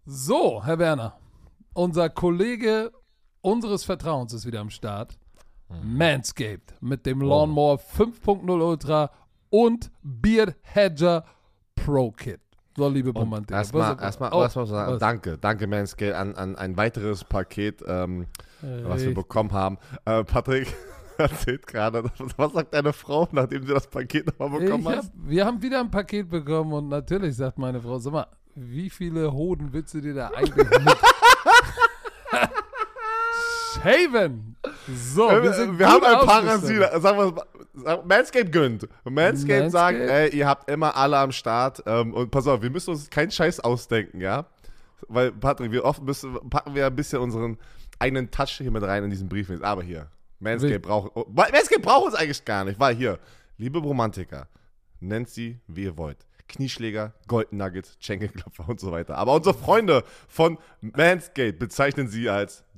Speaker 1: So, Herr Werner, unser Kollege unseres Vertrauens ist wieder am Start. Manscaped mit dem Lawnmower 5.0 Ultra und Beard Hedger Pro Kit. So, liebe Bombardier.
Speaker 2: Erstmal, erstmal,
Speaker 1: oh,
Speaker 2: erstmal sagen,
Speaker 1: was?
Speaker 2: danke, danke, Manscale, an, an ein weiteres Paket, ähm, was wir bekommen haben. Äh, Patrick erzählt gerade, was sagt deine Frau, nachdem sie das Paket nochmal bekommen hat?
Speaker 1: hab, wir haben wieder ein Paket bekommen und natürlich sagt meine Frau, sag mal, wie viele Hoden willst du dir da eigentlich mit? Shaven! So, wir, sind
Speaker 2: wir haben ein. Parasit. Sagen wir Manscaped gönnt. Manscaped sagt, ey, ihr habt immer alle am Start. Ähm, und pass auf, wir müssen uns keinen Scheiß ausdenken, ja? Weil, Patrick, wir oft müssen, packen wir ein bisschen unseren eigenen Touch hier mit rein in diesen Brief. Aber hier, Manscaped
Speaker 1: Wild.
Speaker 2: braucht, oh, Manscaped braucht uns eigentlich gar nicht, weil hier, liebe Romantiker, nennt sie, wie ihr wollt. Knieschläger, Golden Nuggets, Schenkelklopfer und so weiter. Aber unsere Freunde von Manscaped bezeichnen sie als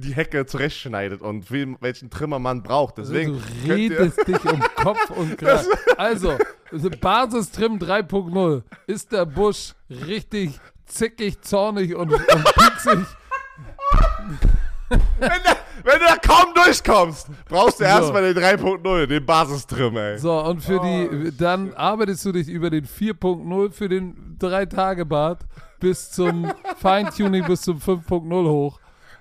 Speaker 2: die Hecke zurechtschneidet und wie, welchen Trimmer man braucht. Deswegen
Speaker 1: du
Speaker 2: könnt ihr-
Speaker 1: redest dich um Kopf und Kragen. Also, Basistrim 3.0. Ist der Busch richtig zickig, zornig und, und pieksig?
Speaker 2: wenn, du, wenn du da kaum durchkommst, brauchst du
Speaker 1: So.
Speaker 2: erstmal den 3.0, den Basistrim, ey.
Speaker 1: So, und für
Speaker 2: Oh,
Speaker 1: die, dann arbeitest du dich über den 4.0 für den 3-Tage-Bad bis zum Feintuning bis zum 5.0 hoch.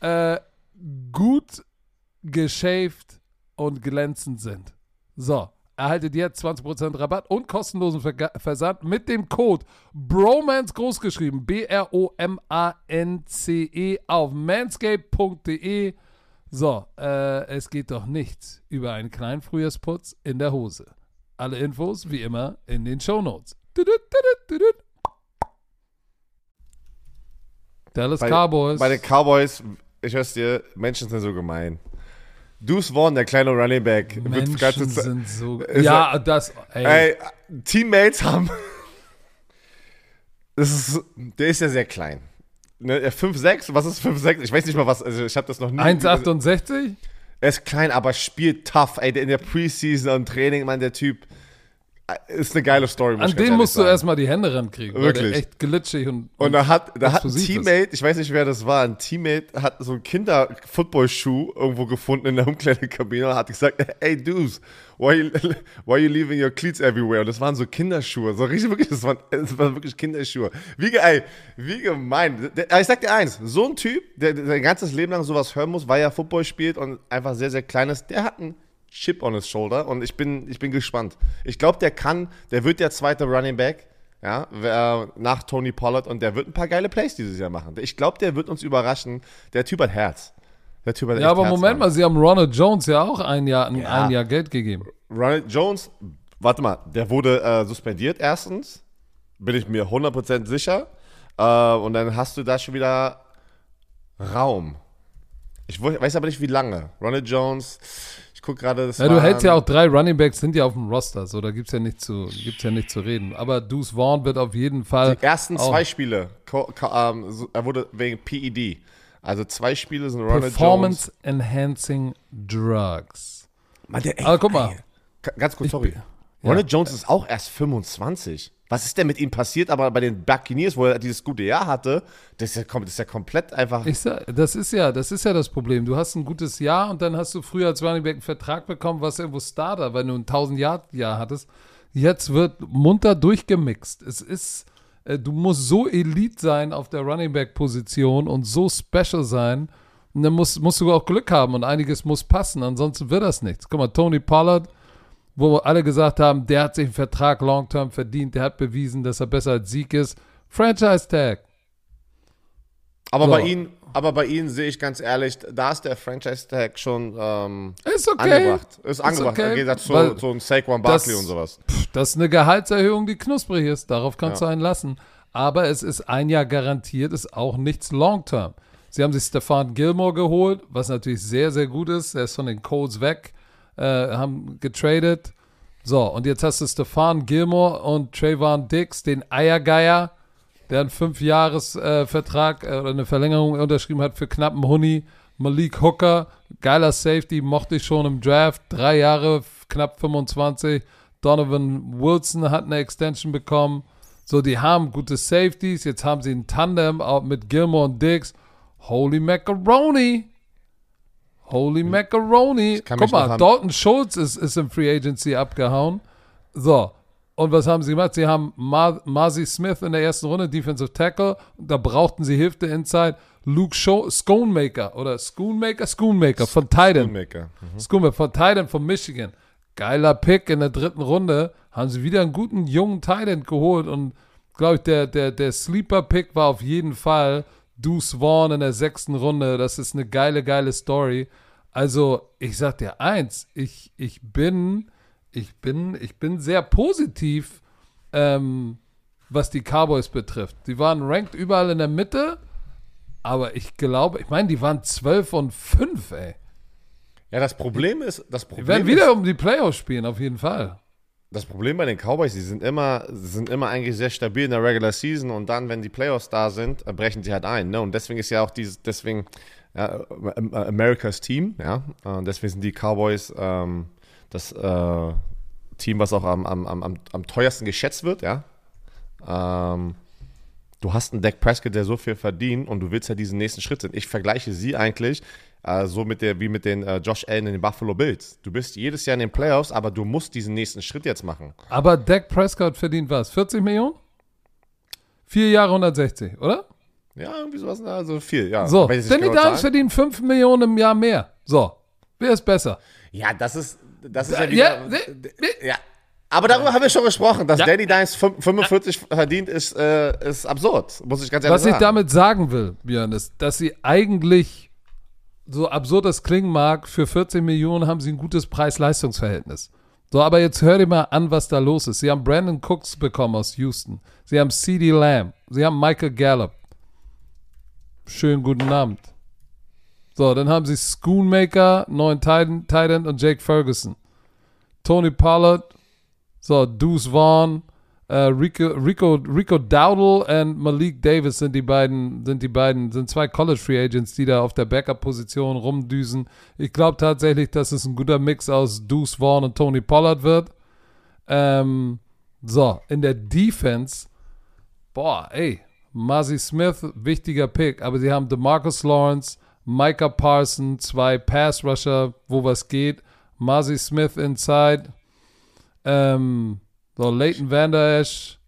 Speaker 1: äh, gut geschäft und glänzend sind. So, erhaltet jetzt 20% Rabatt und kostenlosen Verga Versand mit dem Code BROMANCE großgeschrieben, B-R-O-M-A-N-C-E auf manscape.de. So, äh, es geht doch nichts über einen kleinen Frühjahrsputz in der Hose. Alle Infos wie immer in den Shownotes. Dallas
Speaker 2: Bei,
Speaker 1: Cowboys.
Speaker 2: bei den Cowboys, ich weiß dir, Menschen sind so gemein. Deuce Vaughn, der kleine Running Back,
Speaker 1: Menschen
Speaker 2: ganze Zeit.
Speaker 1: sind so. Ja, das. Ey,
Speaker 2: Ey, Teammates haben. Das ist, der ist ja sehr klein. Ne, er 5'6, was ist 5'6? Ich weiß nicht mal was, also ich habe das noch nie.
Speaker 1: 1,68?
Speaker 2: Er ist klein, aber spielt tough. Ey, in der Preseason und Training, Mann, der Typ ist eine geile Story.
Speaker 1: An den musst du
Speaker 2: sagen.
Speaker 1: erstmal die Hände rankriegen.
Speaker 2: Wirklich.
Speaker 1: echt glitschig und.
Speaker 2: Und da hat, da hat ein
Speaker 1: explosiv ist.
Speaker 2: Teammate, ich weiß nicht, wer das war, ein Teammate hat so einen Kinder-Football-Schuh irgendwo gefunden in der Umkleidekabine und hat gesagt, hey Dudes, why you, why you leaving your cleats everywhere? Und das waren so Kinderschuhe, so richtig, wirklich, das waren, das waren wirklich Kinderschuhe. Wie, ey, wie gemein. Ich sag dir eins, so ein Typ, der, der sein ganzes Leben lang sowas hören muss, weil er Football spielt und einfach sehr, sehr klein ist, der hat einen Chip on his shoulder und ich bin, ich bin gespannt. Ich glaube, der kann, der wird der zweite Running Back, ja, wer- nach Tony Pollard und der wird ein paar geile Plays dieses Jahr machen. Ich glaube, der wird uns überraschen. Der Typ hat Herz. Der Typ hat
Speaker 1: Ja, aber
Speaker 2: Herz,
Speaker 1: Moment
Speaker 2: Mann.
Speaker 1: mal, sie haben Ronald Jones ja auch ein Jahr, ein,
Speaker 2: Ja.
Speaker 1: ein Jahr Geld gegeben.
Speaker 2: Ronald Jones, warte mal, der wurde äh, suspendiert erstens. Bin ich mir 100% sicher. Äh, und dann hast du da schon wieder Raum. Ich weiß aber nicht, wie lange. Ronald Jones, ich gucke gerade das.
Speaker 1: Ja, du hältst ja auch drei Running Backs, sind ja auf dem Roster, so da gibt's ja nicht zu, gibt's ja nicht zu reden. Aber Deuce Vaughn wird auf jeden Fall.
Speaker 2: Die ersten zwei Spiele, ähm, er wurde wegen PED. Also zwei Spiele sind Ronald Jones.
Speaker 1: Performance Enhancing Drugs.
Speaker 2: Mann, der, ey,
Speaker 1: Aber guck mal.
Speaker 2: Ganz kurz, sorry. Ronald Jones ist auch erst 25. Was ist denn mit ihm passiert? Aber bei den Buccaneers, wo er dieses gute Jahr hatte, das ist ja, das ist ja komplett einfach.
Speaker 1: Sag, das ist ja, das ist ja das Problem. Du hast ein gutes Jahr und dann hast du früher als Running Back einen Vertrag bekommen, was irgendwo Starter, weil du ein 1000 Jahr Jahr hattest. Jetzt wird munter durchgemixt. Es ist, äh, du musst so Elite sein auf der Running Back Position und so special sein. Und dann musst, musst du auch Glück haben und einiges muss passen, ansonsten wird das nichts. Guck mal, Tony Pollard, wo alle gesagt haben, der hat sich einen Vertrag long-term verdient, der hat bewiesen, dass er besser als Sieg ist. Franchise Tag.
Speaker 2: aber,
Speaker 1: So.
Speaker 2: bei ihnen, aber bei ihnen sehe ich ganz ehrlich, da ist der Franchise-Tag schon ähm,
Speaker 1: Ist okay.
Speaker 2: angebracht. Ist angebracht,
Speaker 1: okay,
Speaker 2: im Gegensatz zu,
Speaker 1: weil
Speaker 2: zu einem Saquon Barkley
Speaker 1: das-
Speaker 2: und sowas.
Speaker 1: Das ist eine Gehaltserhöhung, die knusprig ist. Darauf kannst
Speaker 2: Ja.
Speaker 1: du einen lassen. Aber es ist ein Jahr garantiert, ist auch nichts Long-Term. Sie haben sich Stefan Gilmore geholt, was natürlich sehr, sehr gut ist. Er ist von den Colts weg, äh, haben getradet. So, und jetzt hast du Stefan Gilmore und Trayvon Dix, den Eiergeier, der einen Fünf-Jahres-Vertrag äh, oder eine Verlängerung unterschrieben hat für knappen Huni. Malik Hooker, geiler Safety, mochte ich schon im Draft. Drei Jahre, knapp 25. Donovan Wilson hat eine Extension bekommen. So, die haben gute Safeties. Jetzt haben sie ein Tandem auch mit Gilmore und Diggs. Holy Macaroni. Holy Macaroni. Guck mal, Dalton Schultz ist, ist im Free Agency abgehauen. So. Und was haben sie gemacht? Sie haben Mar Marzi Smith in der ersten Runde, Defensive Tackle. Da brauchten sie Hilfe inside. Luke Scho Schoonmaker oder Schoonmaker? Schoonmaker von Titan.
Speaker 2: Filmmaker.
Speaker 1: Schoonmaker von Titan von Michigan. Geiler Pick in der dritten Runde. Haben sie wieder einen guten jungen Titan geholt. Und glaube ich, der, der, der Sleeper-Pick war auf jeden Fall Deuce Vaughn in der sechsten Runde. Das ist eine geile, geile Story. Also, ich sag dir eins, ich, ich bin, ich bin, ich bin sehr positiv, ähm, was die Cowboys betrifft. Die waren ranked überall in der Mitte, aber ich glaube, ich meine, die waren 12 und 5, ey.
Speaker 2: Ja, das Problem ist, das
Speaker 1: Die
Speaker 2: Problem
Speaker 1: werden
Speaker 2: ist,
Speaker 1: wieder um die Playoffs spielen, auf jeden Fall.
Speaker 2: Das Problem bei den Cowboys, die sind immer, sind immer eigentlich sehr stabil in der Regular Season und dann, wenn die Playoffs da sind, äh, brechen sie halt ein. Ne? Und deswegen ist ja auch dieses, deswegen ja, äh, Americas Team, ja. Und deswegen sind die Cowboys ähm, das äh, Team, was auch am, am, am, am, am teuersten geschätzt wird, ja. Ähm, du hast einen Dak Prescott, der so viel verdient und du willst ja diesen nächsten Schritt sind. Ich vergleiche sie eigentlich äh, so mit der, wie mit den äh, Josh Allen in den Buffalo Bills. Du bist jedes Jahr in den Playoffs, aber du musst diesen nächsten Schritt jetzt machen.
Speaker 1: Aber Dak Prescott verdient was? 40 Millionen? Vier Jahre 160, oder?
Speaker 2: Ja, irgendwie sowas, also viel, ja.
Speaker 1: So, Danny
Speaker 2: genau
Speaker 1: Dimes verdient 5 Millionen im Jahr mehr. So, wer ist besser?
Speaker 2: Ja, das ist, das ist ja
Speaker 1: Ja,
Speaker 2: wieder,
Speaker 1: ne-
Speaker 2: ja. Aber darüber haben wir schon gesprochen, dass
Speaker 1: Ja.
Speaker 2: Danny Dimes fün- 45 verdient, ist, äh, ist absurd, muss ich ganz ehrlich
Speaker 1: Was ich
Speaker 2: sagen.
Speaker 1: damit sagen will, Björn, ist, dass sie eigentlich, so absurd das klingen mag, für 14 Millionen haben sie ein gutes Preis-Leistungs-Verhältnis. So, aber jetzt hör dir mal an, was da los ist. Sie haben Brandon Cooks bekommen aus Houston. Sie haben CD Lamb. Sie haben Michael Gallup. Schönen guten Abend. So, dann haben sie Schoonmaker, neuen Titan, Titan und Jake Ferguson. Tony Pollard, so, Deuce Vaughn, äh, Rico, Rico, Rico Dowdle und Malik Davis sind die beiden, sind die beiden, sind zwei College Free Agents, die da auf der Backup-Position rumdüsen. Ich glaube tatsächlich, dass es ein guter Mix aus Deuce Vaughn und Tony Pollard wird. Ähm, so, in der Defense, boah, ey, Muzzy Smith, wichtiger Pick, aber sie haben DeMarcus Lawrence, Micah Parson, zwei Pass-Rusher, wo was geht, Muzzy Smith inside, ähm, so, Leighton Van Der Esch.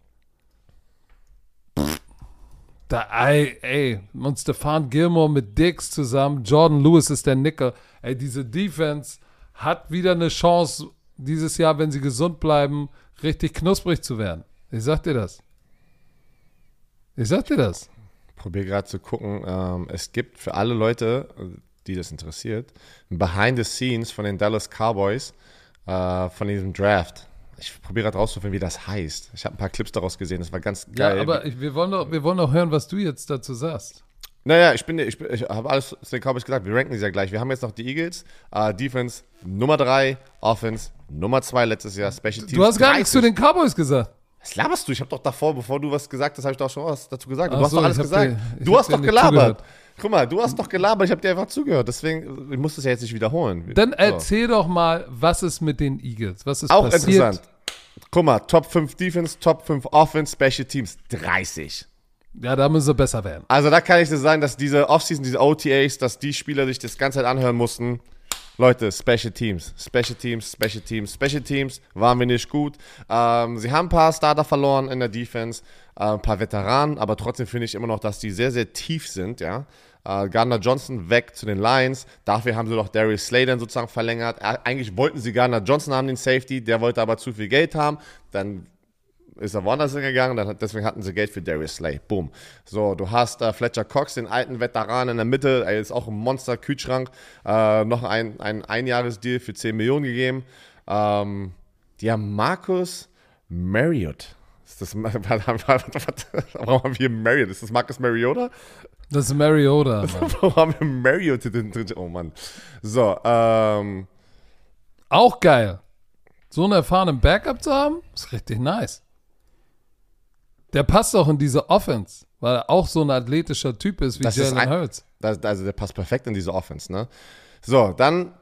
Speaker 1: Da, ey, ey, und Stefan Gilmore mit Dix zusammen. Jordan Lewis ist der Nickel. Ey, diese Defense hat wieder eine Chance, dieses Jahr, wenn sie gesund bleiben, richtig knusprig zu werden. Ich sag dir das. Ich sag dir das.
Speaker 2: probiere gerade zu gucken. Ähm, es gibt für alle Leute, die das interessiert, ein Behind the Scenes von den Dallas Cowboys äh, von diesem Draft. Ich probiere gerade rauszufinden, wie das heißt. Ich habe ein paar Clips daraus gesehen. Das war ganz geil.
Speaker 1: Ja, aber wir, wollen doch, wir wollen doch hören, was du jetzt dazu sagst.
Speaker 2: Naja, ich bin, ich, bin, ich habe alles zu den Cowboys gesagt. Wir ranken sie ja gleich. Wir haben jetzt noch die Eagles. Äh, Defense Nummer 3, Offense Nummer 2 letztes Jahr, Special Teams.
Speaker 1: Du hast gar nichts zu
Speaker 2: 30.
Speaker 1: den Cowboys gesagt.
Speaker 2: Was laberst du? Ich habe doch davor, bevor du was gesagt hast, habe ich doch schon was dazu gesagt.
Speaker 1: Ach
Speaker 2: Du hast
Speaker 1: so,
Speaker 2: doch alles gesagt.
Speaker 1: ich
Speaker 2: du hast doch gelabert.
Speaker 1: zugehört.
Speaker 2: Guck mal, du hast doch gelabert, ich habe dir einfach zugehört. Deswegen, ich muss das ja jetzt nicht wiederholen.
Speaker 1: Dann
Speaker 2: So.
Speaker 1: erzähl doch mal, was ist mit den Eagles? Was ist
Speaker 2: Auch
Speaker 1: passiert?
Speaker 2: interessant. Guck mal, Top 5 Defense, Top 5 Offense, Special Teams, 30.
Speaker 1: Ja, da müssen sie besser werden.
Speaker 2: Also da kann ich dir sagen, dass diese Offseason, diese OTAs, dass die Spieler sich das ganze Zeit anhören mussten. Leute, Special Teams, Special Teams, Special Teams, Special Teams waren wir nicht gut. Ähm, sie haben ein paar Starter verloren in der Defense, äh, ein paar Veteranen, aber trotzdem finde ich immer noch, dass die sehr, sehr tief sind, ja. Äh, Gardner Johnson weg zu den Lions. Dafür haben sie doch Darius Sladen sozusagen verlängert. Äh, eigentlich wollten sie Gardner Johnson haben, den Safety. Der wollte aber zu viel Geld haben. Dann ist er woanders hingegangen, dann, hat- deswegen hatten sie Geld für Darius Slay. Boom. So, du hast äh, Fletcher Cox, den alten Veteran in der Mitte, er ist auch ein Monster-Kühlschrank, äh, noch ein, ein Einjahresdeal für 10 Millionen gegeben. Ähm, die haben Markus Marriott. Ist das, warum haben wir Marriott? Ist das Marcus Mariota?
Speaker 1: Das ist Mariota.
Speaker 2: Warum haben wir Marriott drin? Oh Mann. So, ähm,
Speaker 1: Auch geil. So einen erfahrenen Backup zu haben, ist richtig nice. Der passt auch in diese Offense, weil er auch so ein athletischer Typ ist wie
Speaker 2: Das
Speaker 1: Jalen Hurts.
Speaker 2: Also der passt perfekt in diese Offense, ne? So, dann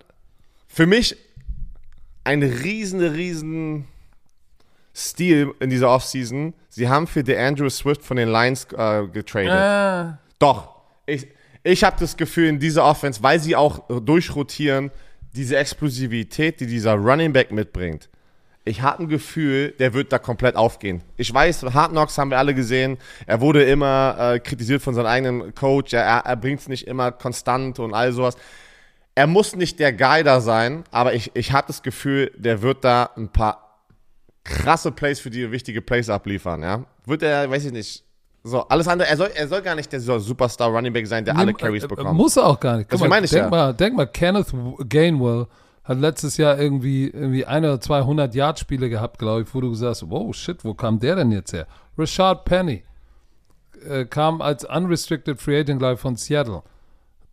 Speaker 2: für mich ein riesen, riesen Stil in dieser Offseason. Sie haben für DeAndrew Swift von den Lions äh, getradet.
Speaker 1: Äh,
Speaker 2: Doch, ich, ich habe das Gefühl in dieser Offense, weil sie auch durchrotieren, diese Explosivität, die dieser Running Back mitbringt. Ich habe ein Gefühl, der wird da komplett aufgehen. Ich weiß, Hard Knocks haben wir alle gesehen. Er wurde immer äh, kritisiert von seinem eigenen Coach. Er, er, bringt es nicht immer konstant und all sowas. Er muss nicht der Guy da sein, aber ich, ich habe das Gefühl, der wird da ein paar krasse Plays für die wichtige Plays abliefern. Ja? Wird er, weiß ich nicht. So, alles andere, er soll, er soll gar nicht der Superstar Running Back sein, der alle
Speaker 1: nimm-
Speaker 2: Carries
Speaker 1: äh,
Speaker 2: bekommt.
Speaker 1: Muss er auch gar nicht. Guck
Speaker 2: Deswegen
Speaker 1: mal,
Speaker 2: meine ich
Speaker 1: denk,
Speaker 2: ja.
Speaker 1: mal, denk mal, Kenneth Gainwell hat letztes Jahr irgendwie, irgendwie ein oder zwei 100 Yard Spiele gehabt, glaube ich, wo du gesagt hast, wow, shit, wo kam der denn jetzt her? Rashad Penny äh, kam als unrestricted Free Agent, glaube ich, von Seattle.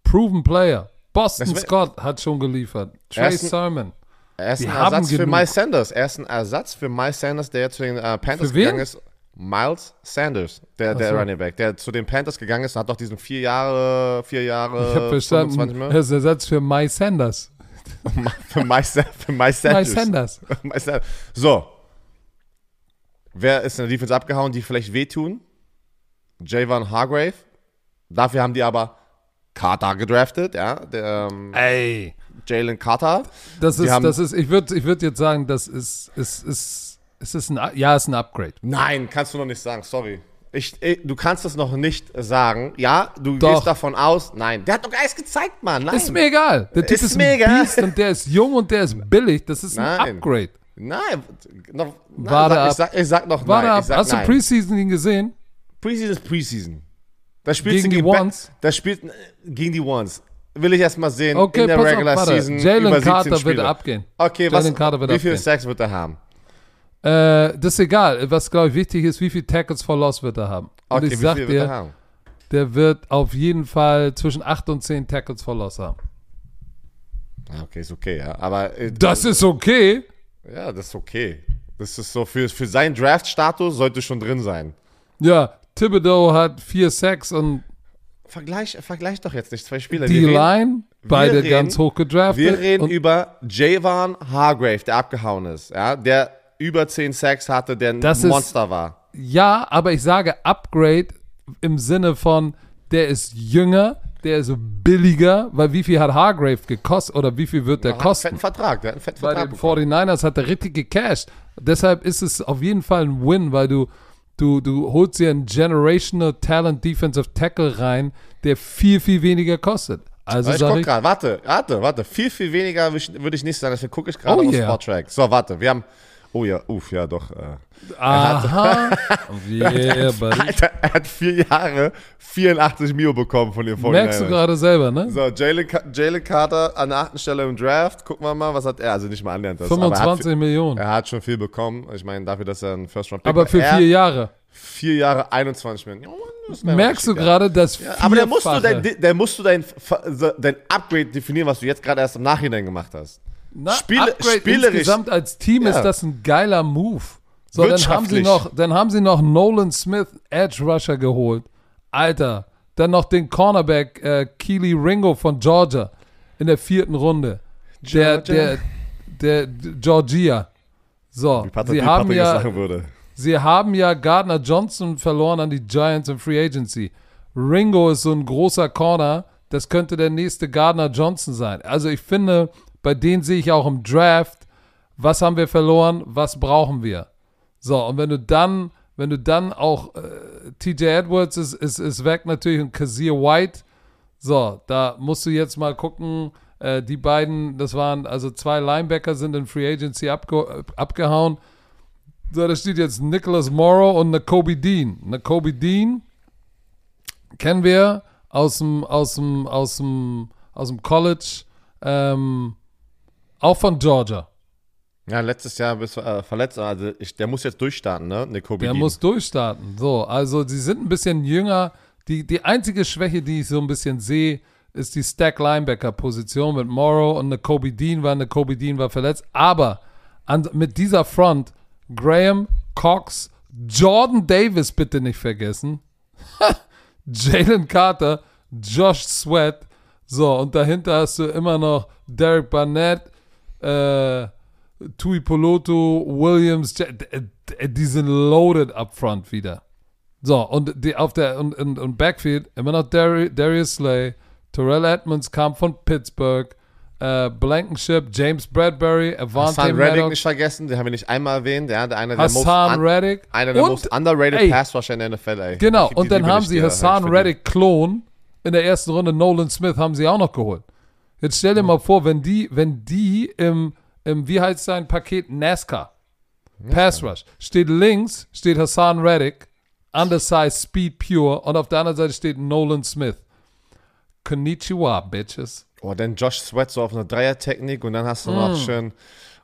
Speaker 1: Proven Player. Boston
Speaker 2: Das
Speaker 1: Scott hat schon geliefert. Trey
Speaker 2: Er ist ein-
Speaker 1: Sermon.
Speaker 2: Er ist ein Ersatz für. Miles Sanders. Er ist ein Ersatz für Miles Sanders, der zu den äh, Panthers gegangen ist. Miles Sanders, der, der
Speaker 1: so.
Speaker 2: Running Back, der zu den Panthers gegangen ist, hat doch diesen vier Jahre, vier Jahre,
Speaker 1: Ich habe verstanden,
Speaker 2: 25
Speaker 1: er ist Ersatz für Mike Sanders.
Speaker 2: für Miles, Sa- für Miles
Speaker 1: Mike
Speaker 2: Sanders.
Speaker 1: Sanders.
Speaker 2: Sanders. So. Wer ist in der Defense abgehauen, die vielleicht wehtun? Javon Hargrave. Dafür haben die aber Carter gedraftet, ja, der, ähm,
Speaker 1: Ey.
Speaker 2: Jalen Carter.
Speaker 1: Das ist, das ist, ich würde ich würd jetzt sagen, das ist, ist, ist, ist es ein, ja, ist ein Upgrade.
Speaker 2: Nein, kannst du noch nicht sagen, sorry. Ich, ich, du kannst es noch nicht sagen. Ja, du
Speaker 1: Doch.
Speaker 2: gehst davon aus. Nein, der hat doch nichts gezeigt, Mann. Nein.
Speaker 1: Ist mir egal. Der Typ
Speaker 2: Ist
Speaker 1: ist, ein. Beast und der ist jung und der ist billig. Das ist ein
Speaker 2: Nein.
Speaker 1: Upgrade.
Speaker 2: Nein, noch, nein
Speaker 1: Warte
Speaker 2: sag,
Speaker 1: ab.
Speaker 2: ich, sag, ich sag noch
Speaker 1: Warte
Speaker 2: nein.
Speaker 1: ab. Hast du
Speaker 2: nein.
Speaker 1: Preseason ihn gesehen?
Speaker 2: Preseason ist Preseason. Da spielst
Speaker 1: Gegen
Speaker 2: du
Speaker 1: die Ones?
Speaker 2: Da spielt äh, gegen die Ones. Will ich erst mal sehen
Speaker 1: Okay,
Speaker 2: in der
Speaker 1: auf,
Speaker 2: Regular
Speaker 1: warte.
Speaker 2: Season
Speaker 1: Jalen
Speaker 2: über 17
Speaker 1: Carter wird
Speaker 2: Spiele.
Speaker 1: abgehen.
Speaker 2: Okay, was,
Speaker 1: Jalen Carter wird
Speaker 2: wie
Speaker 1: abgehen.
Speaker 2: Sacks wird er haben?
Speaker 1: Äh, das ist egal. Was, glaube ich, wichtig ist, wie viele Tackles for Loss wird er haben. Und
Speaker 2: Okay,
Speaker 1: ich sag
Speaker 2: wird
Speaker 1: dir,
Speaker 2: haben?
Speaker 1: der wird auf jeden Fall zwischen 8 und 10 Tackles for Loss haben.
Speaker 2: Okay, ist okay, ja. Aber äh,
Speaker 1: Das ist okay.
Speaker 2: ja, das ist okay. Das ist so für, für seinen Draft-Status sollte schon drin sein.
Speaker 1: Ja, Thibodeau hat 4 Sacks und
Speaker 2: Vergleich, vergleich doch jetzt nicht zwei Spieler.
Speaker 1: die Line, beide
Speaker 2: reden-
Speaker 1: ganz hoch gedraftet.
Speaker 2: Wir reden über Javon Hargrave, der abgehauen ist, ja, der über 10 Sacks hatte, der ein
Speaker 1: Das ist-
Speaker 2: Monster war.
Speaker 1: Ja, aber ich sage Upgrade im Sinne von, der ist jünger, der ist billiger, weil wie viel hat Hargrave gekostet oder wie viel wird der
Speaker 2: Der hat einen fetten
Speaker 1: kosten?
Speaker 2: Vertrag, der hat einen fetten
Speaker 1: Bei
Speaker 2: Vertrag
Speaker 1: den
Speaker 2: bekommen.
Speaker 1: 49ers hat er richtig gecashed. Deshalb ist es auf jeden Fall ein Win, weil du, du, du holst dir einen Generational Talent Defensive Tackle rein, der viel, viel weniger kostet. Also
Speaker 2: Ich guck gerade, warte, warte, warte. Viel, viel weniger würde ich- nicht sagen, deswegen gucke ich gerade
Speaker 1: Oh
Speaker 2: auf
Speaker 1: yeah.
Speaker 2: Sportrack. So, warte, wir haben. Oh ja, uff, ja doch. Äh.
Speaker 1: aha, yeah, buddy.
Speaker 2: Alter, er hat vier Jahre 84 Mio bekommen von den 49ers.
Speaker 1: Merkst du gerade selber, ne?
Speaker 2: So, Jalen, Ca- Jalen Carter an der achten Stelle im Draft. Gucken wir mal, was hat er? Also nicht mal annähernd das. aber er hat
Speaker 1: 25
Speaker 2: viel-
Speaker 1: Millionen.
Speaker 2: Er hat schon viel bekommen. Ich meine, dafür, dass er ein First Round Pick
Speaker 1: Aber für
Speaker 2: er,
Speaker 1: vier Jahre.
Speaker 2: Vier Jahre 21 Millionen.
Speaker 1: Merkst du gerade, dass
Speaker 2: Ja, aber da musst du, dein, da musst du dein, dein Upgrade definieren, was du jetzt gerade erst im Nachhinein gemacht hast.
Speaker 1: Na,
Speaker 2: Spiele-
Speaker 1: Upgrade
Speaker 2: spielerisch-
Speaker 1: insgesamt als Team
Speaker 2: Ja.
Speaker 1: ist das ein geiler Move. So, dann haben, sie noch, dann haben sie noch Nolan Smith, Edge Rusher, geholt. Alter, Dann noch den Cornerback äh, Keely Ringo von Georgia in der vierten Runde. Der,
Speaker 2: Georgia?
Speaker 1: der, der, Georgia. So,
Speaker 2: Wie Patrick,
Speaker 1: sie
Speaker 2: wie
Speaker 1: haben
Speaker 2: Patrick
Speaker 1: ja,
Speaker 2: sagen würde.
Speaker 1: Sie haben ja Gardner Johnson verloren an die Giants in Free Agency. Ringo ist so ein großer Corner, das könnte der nächste Gardner Johnson sein. Also ich finde, bei denen sehe ich auch im Draft, was haben wir verloren, was brauchen wir. So, und wenn du dann, wenn du dann auch äh, TJ Edwards ist, ist, ist weg natürlich und Kazir White, so, da musst du jetzt mal gucken, äh, die beiden, das waren, also zwei Linebacker sind in Free Agency abge abgehauen. So, da steht jetzt Nicholas Morrow und Kobe Dean. Kobe Dean kennen wir aus dem, aus dem, aus dem, aus dem College, ähm, auch von Georgia.
Speaker 2: Ja, letztes Jahr bist du äh, verletzt. Also ich, der muss jetzt durchstarten, ne? Ne, Kobe
Speaker 1: Der
Speaker 2: Dean.
Speaker 1: muss durchstarten. So, also sie sind ein bisschen jünger. Die, die einzige Schwäche, die ich so ein bisschen sehe, ist die Stack Linebacker Position mit Morrow und eine Kobe Dean war, eine Kobe Dean war verletzt. Aber an, mit dieser Front, Graham, Cox, Jordan Davis bitte nicht vergessen. Jalen Carter, Josh Sweat. So, und dahinter hast du immer noch Derek Barnett, äh, Tui Poloto, Williams, die sind loaded up front wieder. So, und die auf der und, und, und Backfield immer noch Dari- Darius Slay, Terrell Edmonds kam von Pittsburgh, äh, Blankenship, James Bradbury, Avante
Speaker 2: Hassan Reddick nicht vergessen, den haben wir nicht einmal erwähnt. Ja, der einer der most,
Speaker 1: Hassan
Speaker 2: un,
Speaker 1: Reddick.
Speaker 2: einer der
Speaker 1: und,
Speaker 2: most underrated
Speaker 1: ey,
Speaker 2: Pass Rusher in der NFL, ey.
Speaker 1: Genau, und dann
Speaker 2: Liebe
Speaker 1: haben sie Hassan. Reddick Klon in der ersten Runde, Nolan Smith haben sie auch noch geholt. Jetzt stell dir mal vor, wenn die, wenn die im, im wie heißt sein Paket NASCAR, Pass Rush, steht links, steht Hassan Reddick, undersized, speed pure, und auf der anderen Seite steht Nolan Smith. Konnichiwa, Bitches.
Speaker 2: Oh, dann Josh Sweat so auf eine Dreier-Technik und dann hast du
Speaker 1: Mm.
Speaker 2: noch schön.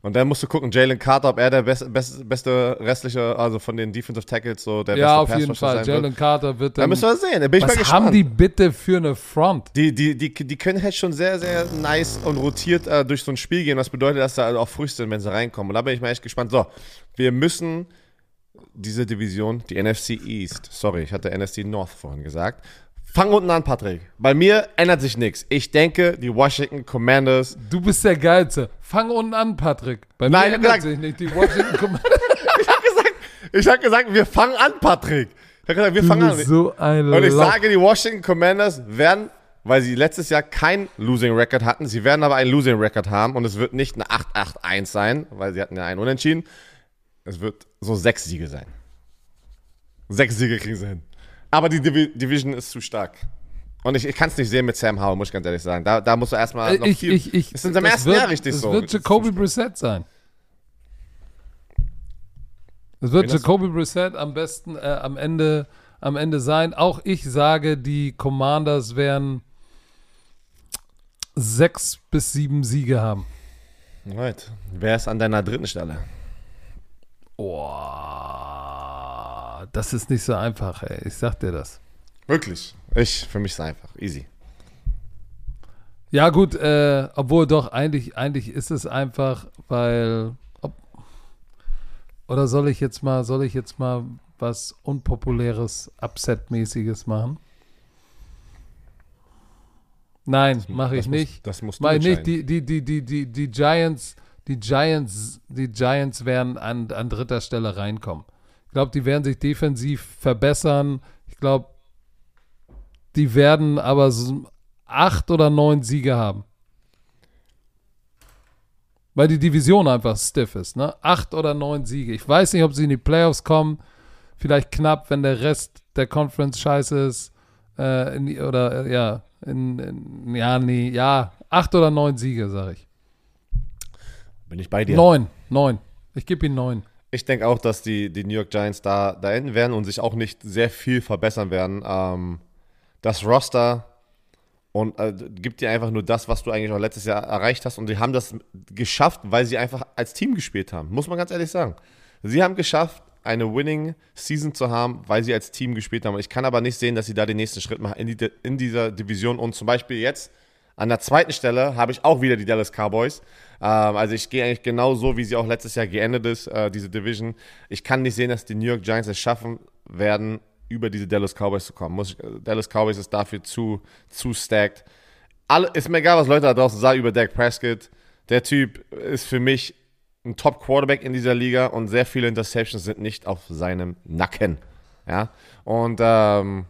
Speaker 2: Und dann musst du gucken, Jalen Carter, ob er der best, best, beste restliche, also von den Defensive Tackles, so der
Speaker 1: Ja,
Speaker 2: beste
Speaker 1: auf jeden Fall. Jalen Carter wird
Speaker 2: Da
Speaker 1: dann.
Speaker 2: müssen wir sehen, da bin ich mal
Speaker 1: Was
Speaker 2: gespannt.
Speaker 1: haben die bitte für eine Front?
Speaker 2: Die, die, die, die können halt schon sehr, sehr nice und rotiert äh, durch so ein Spiel gehen, was bedeutet, dass da auch frisch sind, wenn sie reinkommen. Und da bin ich mal echt gespannt. So, wir müssen diese Division, die NFC East, sorry, ich hatte NFC North vorhin gesagt. Fang unten an, Patrick. Bei mir ändert sich nichts. Ich denke, die Washington Commanders.
Speaker 1: Du bist der Geilste. Fang unten an, Patrick. Bei mir
Speaker 2: Nein, ich hab
Speaker 1: ändert
Speaker 2: gesagt-
Speaker 1: sich nicht. Die Washington Commanders.
Speaker 2: Ich habe gesagt, wir fangen an, Patrick. Ich habe gesagt, wir
Speaker 1: Du
Speaker 2: fangen an.
Speaker 1: so ein
Speaker 2: Und ich
Speaker 1: Loch.
Speaker 2: sage, die Washington Commanders werden, weil sie letztes Jahr kein Losing Record hatten, sie werden aber einen Losing Record haben und es wird nicht eine 8-8-1 sein, weil sie hatten ja einen Unentschieden. Es wird so sechs Siege sein. Sechs Siege kriegen sie hin. Aber die Divi Division ist zu stark. Und ich, ich kann es nicht sehen mit Sam Howell, muss ich ganz ehrlich sagen. Da, da musst du erstmal noch
Speaker 1: ich,
Speaker 2: viel.
Speaker 1: ich, ich,
Speaker 2: ist in seinem
Speaker 1: das
Speaker 2: ersten
Speaker 1: wird,
Speaker 2: Jahr richtig
Speaker 1: es
Speaker 2: so.
Speaker 1: wird Jacoby Brissett sein. Es wird
Speaker 2: Wen?
Speaker 1: Jacoby Brissett am besten äh, am, Ende, am Ende sein. Auch ich sage, die Commanders werden sechs bis sieben Siege haben.
Speaker 2: Right. Wer ist an deiner dritten Stelle?
Speaker 1: Oh, das ist nicht so einfach, ey. Ich sag dir das.
Speaker 2: Wirklich. Ich, für mich ist es einfach. Easy.
Speaker 1: Ja, gut, äh, obwohl doch, eigentlich, eigentlich ist es einfach, weil. Ob, oder soll ich jetzt mal, soll ich jetzt mal was Unpopuläres, Upset-mäßiges machen? Nein, mache ich
Speaker 2: das
Speaker 1: nicht.
Speaker 2: das musst du
Speaker 1: Mach ich nicht. Die, die, die, die, die, die Giants, die Giants, die Giants werden an, an dritter Stelle reinkommen. Ich glaube, die werden sich defensiv verbessern. Ich glaube, die werden aber so acht oder neun Siege haben. Weil die Division einfach stiff ist, ne? Acht oder neun Siege. Ich weiß nicht, ob sie in die Playoffs kommen. Vielleicht knapp, wenn der Rest der Conference scheiße ist. Äh, in oder, äh, ja, in, in, ja, nee, ja, acht oder neun Siege, sag ich.
Speaker 2: Bin ich bei dir?
Speaker 1: Neun, neun. Ich gebe ihnen neun.
Speaker 2: Ich denke auch, dass die, die New York Giants da, da enden werden und sich auch nicht sehr viel verbessern werden. Ähm, das Roster und äh, gibt dir einfach nur das, was du eigentlich auch letztes Jahr erreicht hast. Und sie haben das geschafft, weil sie einfach als Team gespielt haben. Muss man ganz ehrlich sagen. Sie haben geschafft, eine Winning Season zu haben, weil sie als Team gespielt haben. Ich kann aber nicht sehen, dass sie da den nächsten Schritt machen in, die, in dieser Division. Und zum Beispiel jetzt an der zweiten Stelle habe ich auch wieder die Dallas Cowboys. Ähm, also ich gehe eigentlich genau so, wie sie auch letztes Jahr geendet ist, äh, diese Division. Ich kann nicht sehen, dass die New York Giants es schaffen werden, über diese Dallas Cowboys zu kommen. Muss, Dallas Cowboys ist dafür zu, zu stacked. Alle, ist mir egal, was Leute da draußen sagen über Dak Prescott. Der Typ ist für mich ein Top-Quarterback in dieser Liga und sehr viele Interceptions sind nicht auf seinem Nacken. Ja, und, ähm,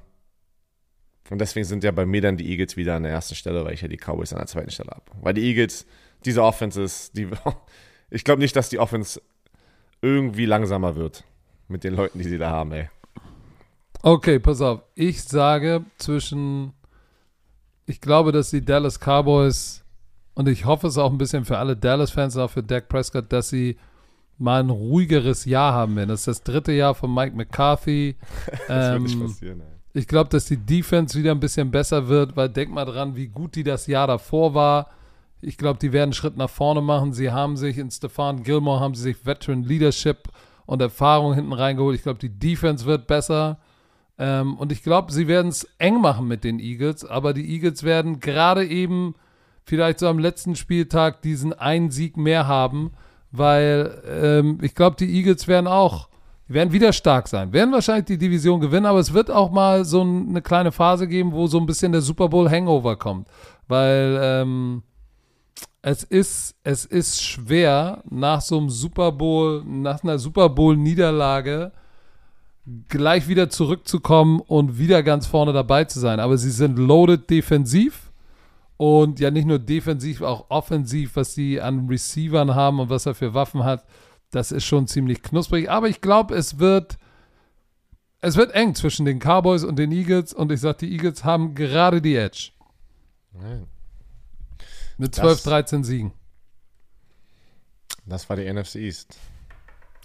Speaker 2: und deswegen sind ja bei mir dann die Eagles wieder an der ersten Stelle, weil ich ja die Cowboys an der zweiten Stelle habe. Weil die Eagles, diese Offense ist, die, ich glaube nicht, dass die Offense irgendwie langsamer wird mit den Leuten, die sie da haben, ey.
Speaker 1: Okay, pass auf. Ich sage zwischen, ich glaube, dass die Dallas Cowboys und ich hoffe es auch ein bisschen für alle Dallas-Fans, auch für Dak Prescott, dass sie mal ein ruhigeres Jahr haben werden. Das ist das dritte Jahr von Mike McCarthy.
Speaker 2: Das wird nicht
Speaker 1: Ähm,
Speaker 2: passieren, ey.
Speaker 1: Ich glaube, dass die Defense wieder ein bisschen besser wird, weil denk mal dran, wie gut die das Jahr davor war. Ich glaube, die werden einen Schritt nach vorne machen. Sie haben sich in Stefan Gilmore, haben sie sich Veteran Leadership und Erfahrung hinten reingeholt. Ich glaube, die Defense wird besser. Ähm, und ich glaube, sie werden es eng machen mit den Eagles. Aber die Eagles werden gerade eben vielleicht so am letzten Spieltag diesen einen Sieg mehr haben, weil ähm, ich glaube, die Eagles werden auch, die werden wieder stark sein, werden wahrscheinlich die Division gewinnen, aber es wird auch mal so ein, eine kleine Phase geben, wo so ein bisschen der Super Bowl Hangover kommt, weil ähm, es ist, es ist schwer nach so einem Super Bowl, nach einer Super Bowl Niederlage gleich wieder zurückzukommen und wieder ganz vorne dabei zu sein. Aber sie sind loaded defensiv und ja nicht nur defensiv, auch offensiv, was sie an Receivern haben und was er für Waffen hat. Das ist schon ziemlich knusprig. Aber ich glaube, es wird, es wird eng zwischen den Cowboys und den Eagles. Und ich sage, die Eagles haben gerade die Edge.
Speaker 2: Nein.
Speaker 1: Mit
Speaker 2: Das-
Speaker 1: 12, 13 Siegen.
Speaker 2: Das war die NFC East.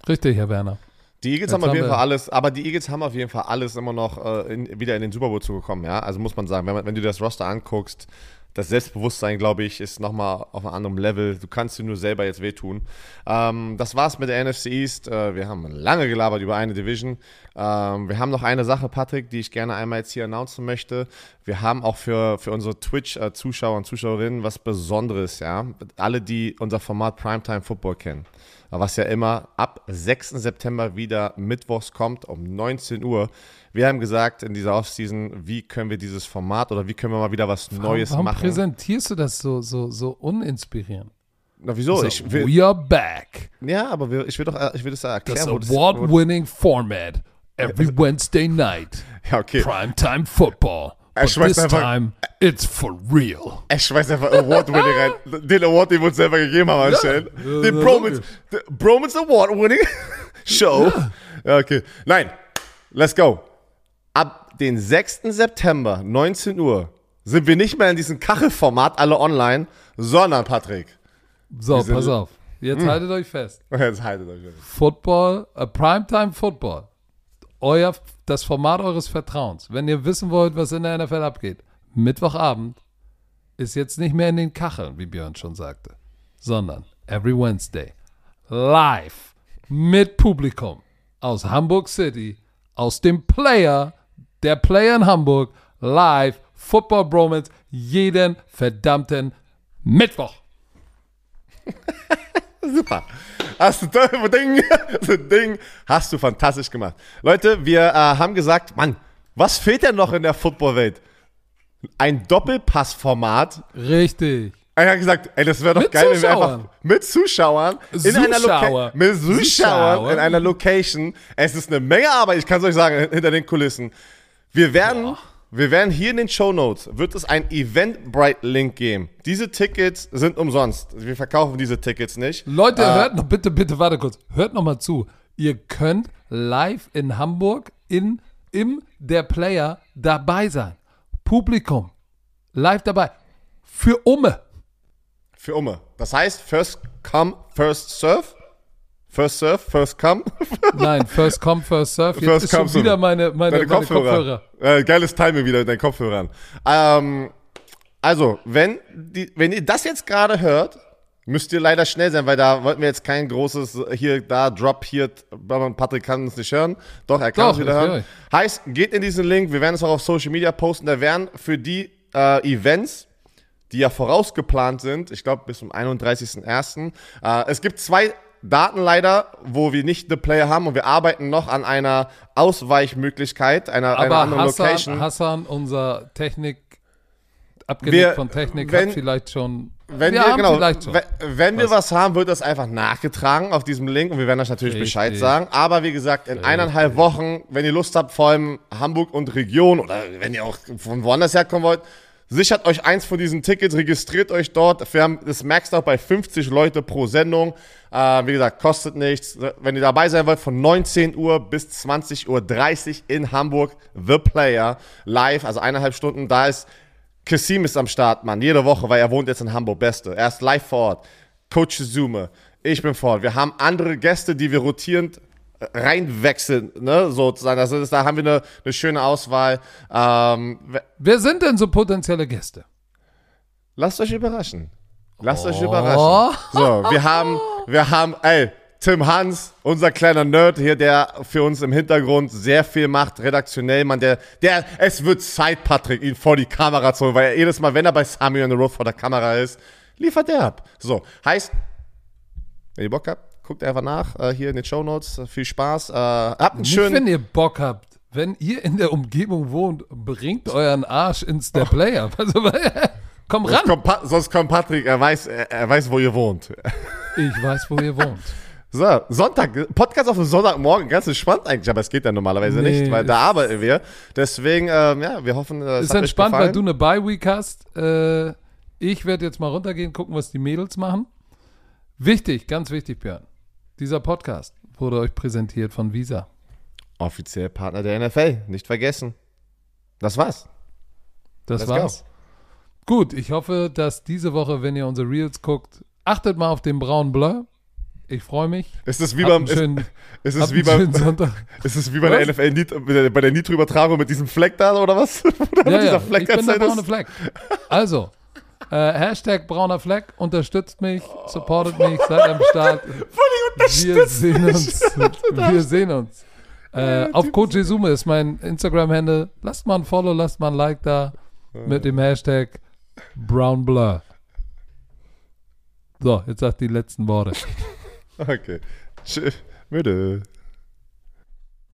Speaker 1: Richtig, Herr Werner.
Speaker 2: Die Eagles
Speaker 1: Jetzt
Speaker 2: haben auf
Speaker 1: haben
Speaker 2: jeden Fall alles, aber die Eagles haben auf jeden Fall alles immer noch äh, in, wieder in den Super Bowl zugekommen, ja. Also muss man sagen, wenn, man, wenn du das Roster anguckst, das Selbstbewusstsein, glaube ich, ist nochmal auf einem anderen Level. Du kannst dir nur selber jetzt wehtun. Ähm, das war's mit der NFC East. Äh, wir haben lange gelabert über eine Division. Ähm, wir haben noch eine Sache, Patrick, die ich gerne einmal jetzt hier announcen möchte. Wir haben auch für, für unsere Twitch-Zuschauer und Zuschauerinnen was Besonderes, ja. Alle, die unser Format Primetime Football kennen was ja immer ab 6. September wieder mittwochs kommt um 19 Uhr. Wir haben gesagt in dieser Offseason, wie können wir dieses Format oder wie können wir mal wieder was Neues
Speaker 1: Warum
Speaker 2: machen.
Speaker 1: präsentierst du das so, so, so uninspirierend?
Speaker 2: Na, wieso?
Speaker 1: So,
Speaker 2: ich will,
Speaker 1: we are back.
Speaker 2: ja, aber wir, ich will doch, äh, ich will das erklären. das-
Speaker 1: award-winning format. Every Wednesday night.
Speaker 2: Ja, okay.
Speaker 1: Primetime football.
Speaker 2: Er
Speaker 1: But
Speaker 2: schmeißt einfach-
Speaker 1: time, it's for real.
Speaker 2: Ich schmeiß einfach Award-Winning rein. Den Award, den wir uns selber gegeben haben anstellen.
Speaker 1: ja,
Speaker 2: den Bromance, Bromance Award-Winning Show. Ja. okay. Nein, let's go. Ab den 6. September, 19 Uhr, sind wir nicht mehr in diesem Kachelformat alle online, sondern, Patrick,
Speaker 1: So, pass auf. Jetzt
Speaker 2: Hm.
Speaker 1: haltet euch fest.
Speaker 2: jetzt haltet euch. fest.
Speaker 1: Football, äh, Primetime Football. Euer, das Format eures Vertrauens. Wenn ihr wissen wollt, was in der NFL abgeht, Mittwochabend ist jetzt nicht mehr in den Kacheln, wie Björn schon sagte, sondern every Wednesday live mit Publikum aus Hamburg City, aus dem Player, der Player in Hamburg, live Football Bromance jeden verdammten Mittwoch.
Speaker 2: Super. Hast du Ding, Ding, hast du fantastisch gemacht. Leute, wir äh, haben gesagt, Mann, was fehlt denn noch in der Footballwelt? Ein Doppelpassformat.
Speaker 1: Richtig.
Speaker 2: Er hat gesagt, ey, das wäre doch
Speaker 1: Mit
Speaker 2: geil, wenn wir
Speaker 1: Zuschauern.
Speaker 2: einfach mit Zuschauern in einer
Speaker 1: Zuschauer.
Speaker 2: Location, mit Zuschauern
Speaker 1: Zuschauer.
Speaker 2: in einer Location. Es ist eine Menge Arbeit, ich kann es euch sagen, hinter den Kulissen. Wir werden, wir werden hier in den Show Notes wird es ein Eventbrite-Link geben. Diese Tickets sind umsonst. Wir verkaufen diese Tickets nicht.
Speaker 1: Leute,
Speaker 2: Äh,
Speaker 1: hört noch, bitte, bitte, warte kurz. Hört noch mal zu. Ihr könnt live in Hamburg in, im Der Player dabei sein. Publikum. Live dabei. Für Umme.
Speaker 2: Für Umme. Das heißt, first come, first serve. First serve, first come.
Speaker 1: Nein, first come, first serve. Jetzt
Speaker 2: First
Speaker 1: ist schon
Speaker 2: come, so.
Speaker 1: wieder meine, meine, meine Kopfhörer.
Speaker 2: Äh, geiles Timing wieder mit deinen Kopfhörern. Ähm, also, wenn, die, wenn ihr das jetzt gerade hört, müsst ihr leider schnell sein, weil da wollten wir jetzt kein großes hier, da, Drop hier. Patrick kann uns nicht hören. Doch, er kann uns wieder hören. Heißt, geht in diesen Link. Wir werden es auch auf Social Media posten. Da werden für die äh, Events, die ja vorausgeplant sind, ich glaube bis zum 31.01. Äh, es gibt zwei Daten leider, wo wir nicht The Player haben und wir arbeiten noch an einer Ausweichmöglichkeit, einer, einer
Speaker 1: Aber
Speaker 2: anderen
Speaker 1: Hassan,
Speaker 2: Location.
Speaker 1: Hassan, unser Technik,
Speaker 2: Wir-
Speaker 1: von Technik,
Speaker 2: wenn-
Speaker 1: hat vielleicht schon.
Speaker 2: Wenn wir,
Speaker 1: haben
Speaker 2: genau, wenn, wenn wir
Speaker 1: Was?
Speaker 2: was haben, wird das einfach nachgetragen auf diesem Link und wir werden euch natürlich
Speaker 1: Richtig.
Speaker 2: Bescheid sagen. Aber wie gesagt, in eineinhalb Wochen, wenn ihr Lust habt, vor allem Hamburg und Region oder wenn ihr auch von woanders herkommen wollt, sichert euch eins von diesen Tickets, registriert euch dort. Wir haben das Max auch bei 50 Leute pro Sendung. Äh, wie gesagt, kostet nichts. Wenn ihr dabei sein wollt, von 19 Uhr bis 20.30 Uhr in Hamburg, The Player, live, also eineinhalb Stunden. Da ist Kassim ist am Start, Mann, jede Woche, weil er wohnt jetzt in Hamburg, Beste. Er ist live vor Ort. Coach Zume, ich bin vor Ort. Wir haben andere Gäste, die wir rotierend reinwechseln, ne, sozusagen. Also das, da haben wir eine, eine schöne Auswahl. Ähm, we-
Speaker 1: Wer sind denn so potenzielle Gäste?
Speaker 2: lasst euch überraschen. Lasst euch
Speaker 1: Oh.
Speaker 2: überraschen. So, wir haben, wir haben, ey, Tim Hans, unser kleiner Nerd hier, der für uns im Hintergrund sehr viel macht, redaktionell, man, der, der, es wird Zeit, Patrick, ihn vor die Kamera zu holen, weil er jedes Mal, wenn er bei Samuel on the Road vor der Kamera ist, liefert er ab. So, heißt, wenn ihr Bock habt, guckt einfach nach, äh, hier in den Show Notes. Viel Spaß. Äh, habt einen
Speaker 1: Nicht,
Speaker 2: schönen.
Speaker 1: wenn ihr Bock habt. Wenn ihr in der Umgebung wohnt, bringt euren Arsch ins der Player. Also, komm
Speaker 2: Sonst
Speaker 1: ran.
Speaker 2: kommt, Pa- sonst kommt Patrick, er weiß, er, er weiß, wo ihr wohnt.
Speaker 1: Ich weiß, wo ihr wohnt.
Speaker 2: So, Sonntag, Podcast auf dem Sonntagmorgen, ganz entspannt eigentlich, aber es geht ja normalerweise
Speaker 1: Nee,
Speaker 2: nicht, weil da arbeiten wir. Deswegen, ähm, ja, wir hoffen, äh, es
Speaker 1: Ist entspannt, weil du eine Bye-Week hast. Äh, ich werde jetzt mal runtergehen, gucken, was die Mädels machen. Wichtig, ganz wichtig, Björn. Dieser Podcast wurde euch präsentiert von Visa.
Speaker 2: Offiziell Partner der NFL, nicht vergessen. Das war's.
Speaker 1: Das
Speaker 2: Let's go.
Speaker 1: war's. Gut, ich hoffe, dass diese Woche, wenn ihr unsere Reels guckt, achtet mal auf den braunen Blur. Ich freue mich.
Speaker 2: Ist es wie beim,
Speaker 1: einen
Speaker 2: ist,
Speaker 1: schönen,
Speaker 2: ist es wie
Speaker 1: schönen
Speaker 2: beim,
Speaker 1: Sonntag.
Speaker 2: ist es wie bei der
Speaker 1: Was?
Speaker 2: NFL, Nit- bei der- bei der Nitro-Übertragung mit diesem Fleck da oder was? Oder
Speaker 1: Ja,
Speaker 2: dieser
Speaker 1: ja,
Speaker 2: Fleck
Speaker 1: ich bin der braune? Fleck. Also, äh, Hashtag brauner Fleck, unterstützt mich, supportet mich, seid am Start. Wir sehen uns. Wir sehen uns. Äh, auf Coach Jesume ist mein Instagram-Handle. Lasst mal ein Follow, lasst mal ein Like da mit dem Hashtag BrownBlur. So, jetzt sagt die letzten Worte.
Speaker 2: Okay. Tschö. Müde.